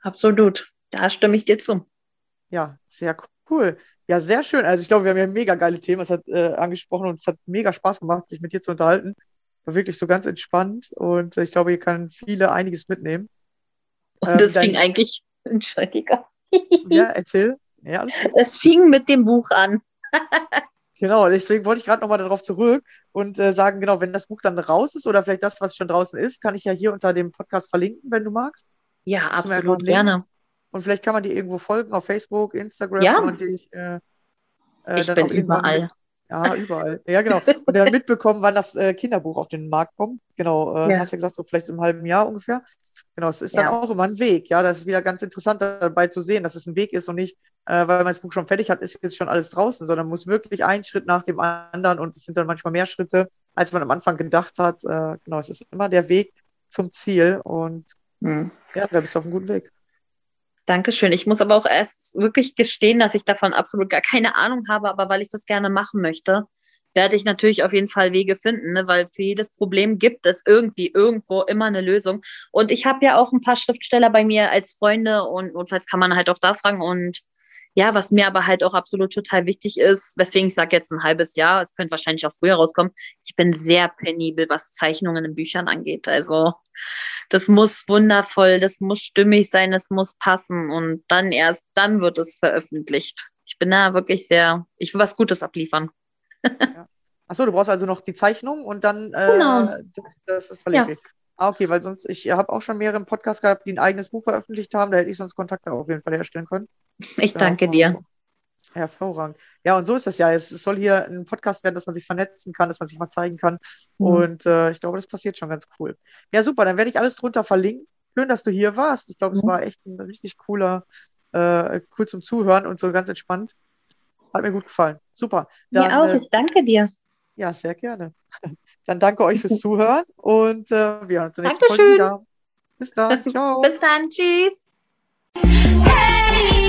Absolut. Da stimme ich dir zu. Ja, sehr cool. Ja, sehr schön. Also ich glaube, wir haben ja mega geile Themen. Es hat äh, angesprochen und es hat mega Spaß gemacht, sich mit dir zu unterhalten. War wirklich so ganz entspannt und ich glaube, hier kann viele einiges mitnehmen. Und ähm, das dein... fing eigentlich, Entschuldigung. ja, erzähl. Ja, es fing mit dem Buch an. genau, deswegen wollte ich gerade nochmal darauf zurück und äh, sagen, genau, wenn das Buch dann raus ist oder vielleicht das, was schon draußen ist, kann ich ja hier unter dem Podcast verlinken, wenn du magst. Ja, absolut gerne. Und vielleicht kann man dir irgendwo folgen auf Facebook, Instagram. Ja. Dich, äh, äh, ich bin überall. Ja, überall. Ja, genau. Und dann mitbekommen, wann das äh, Kinderbuch auf den Markt kommt. Genau, äh, ja. hast ja gesagt, so vielleicht im halben Jahr ungefähr. Genau, es ist ja. dann auch immer ein Weg. Ja, das ist wieder ganz interessant dabei zu sehen, dass es ein Weg ist und nicht, äh, weil man das Buch schon fertig hat, ist jetzt schon alles draußen, sondern muss wirklich ein Schritt nach dem anderen und es sind dann manchmal mehr Schritte, als man am Anfang gedacht hat. Äh, genau, es ist immer der Weg zum Ziel und hm. ja, da bist du auf einem guten Weg. Dankeschön. Ich muss aber auch erst wirklich gestehen, dass ich davon absolut gar keine Ahnung habe, aber weil ich das gerne machen möchte, werde ich natürlich auf jeden Fall Wege finden, ne? weil für jedes Problem gibt es irgendwie irgendwo immer eine Lösung. Und ich habe ja auch ein paar Schriftsteller bei mir als Freunde und notfalls kann man halt auch da fragen. Und ja, was mir aber halt auch absolut total wichtig ist, weswegen ich sage jetzt ein halbes Jahr, es könnte wahrscheinlich auch früher rauskommen, ich bin sehr penibel, was Zeichnungen in Büchern angeht. Also das muss wundervoll, das muss stimmig sein, es muss passen und dann erst dann wird es veröffentlicht. Ich bin da wirklich sehr, ich will was Gutes abliefern. Ja. Achso, du brauchst also noch die Zeichnung und dann äh, genau. das, das ist verlängert. Ja. Ah, okay, weil sonst, ich habe auch schon mehrere im Podcast gehabt, die ein eigenes Buch veröffentlicht haben, da hätte ich sonst Kontakte auf jeden Fall herstellen können. Ich danke dir. Hervorragend. Ja, und so ist das ja. Es soll hier ein Podcast werden, dass man sich vernetzen kann, dass man sich mal zeigen kann. Mhm. Und äh, ich glaube, das passiert schon ganz cool. Ja, super. Dann werde ich alles drunter verlinken. Schön, dass du hier warst. Ich glaube, mhm. es war echt ein richtig cooler, äh, cool zum Zuhören und so ganz entspannt. Hat mir gut gefallen. Super. Dann, mir auch. Äh, ich danke dir. Ja, sehr gerne. Dann danke euch fürs Zuhören und äh, wir hören uns nächsten Mal wieder. Bis dann. Ciao. Bis dann. Tschüss. Hey!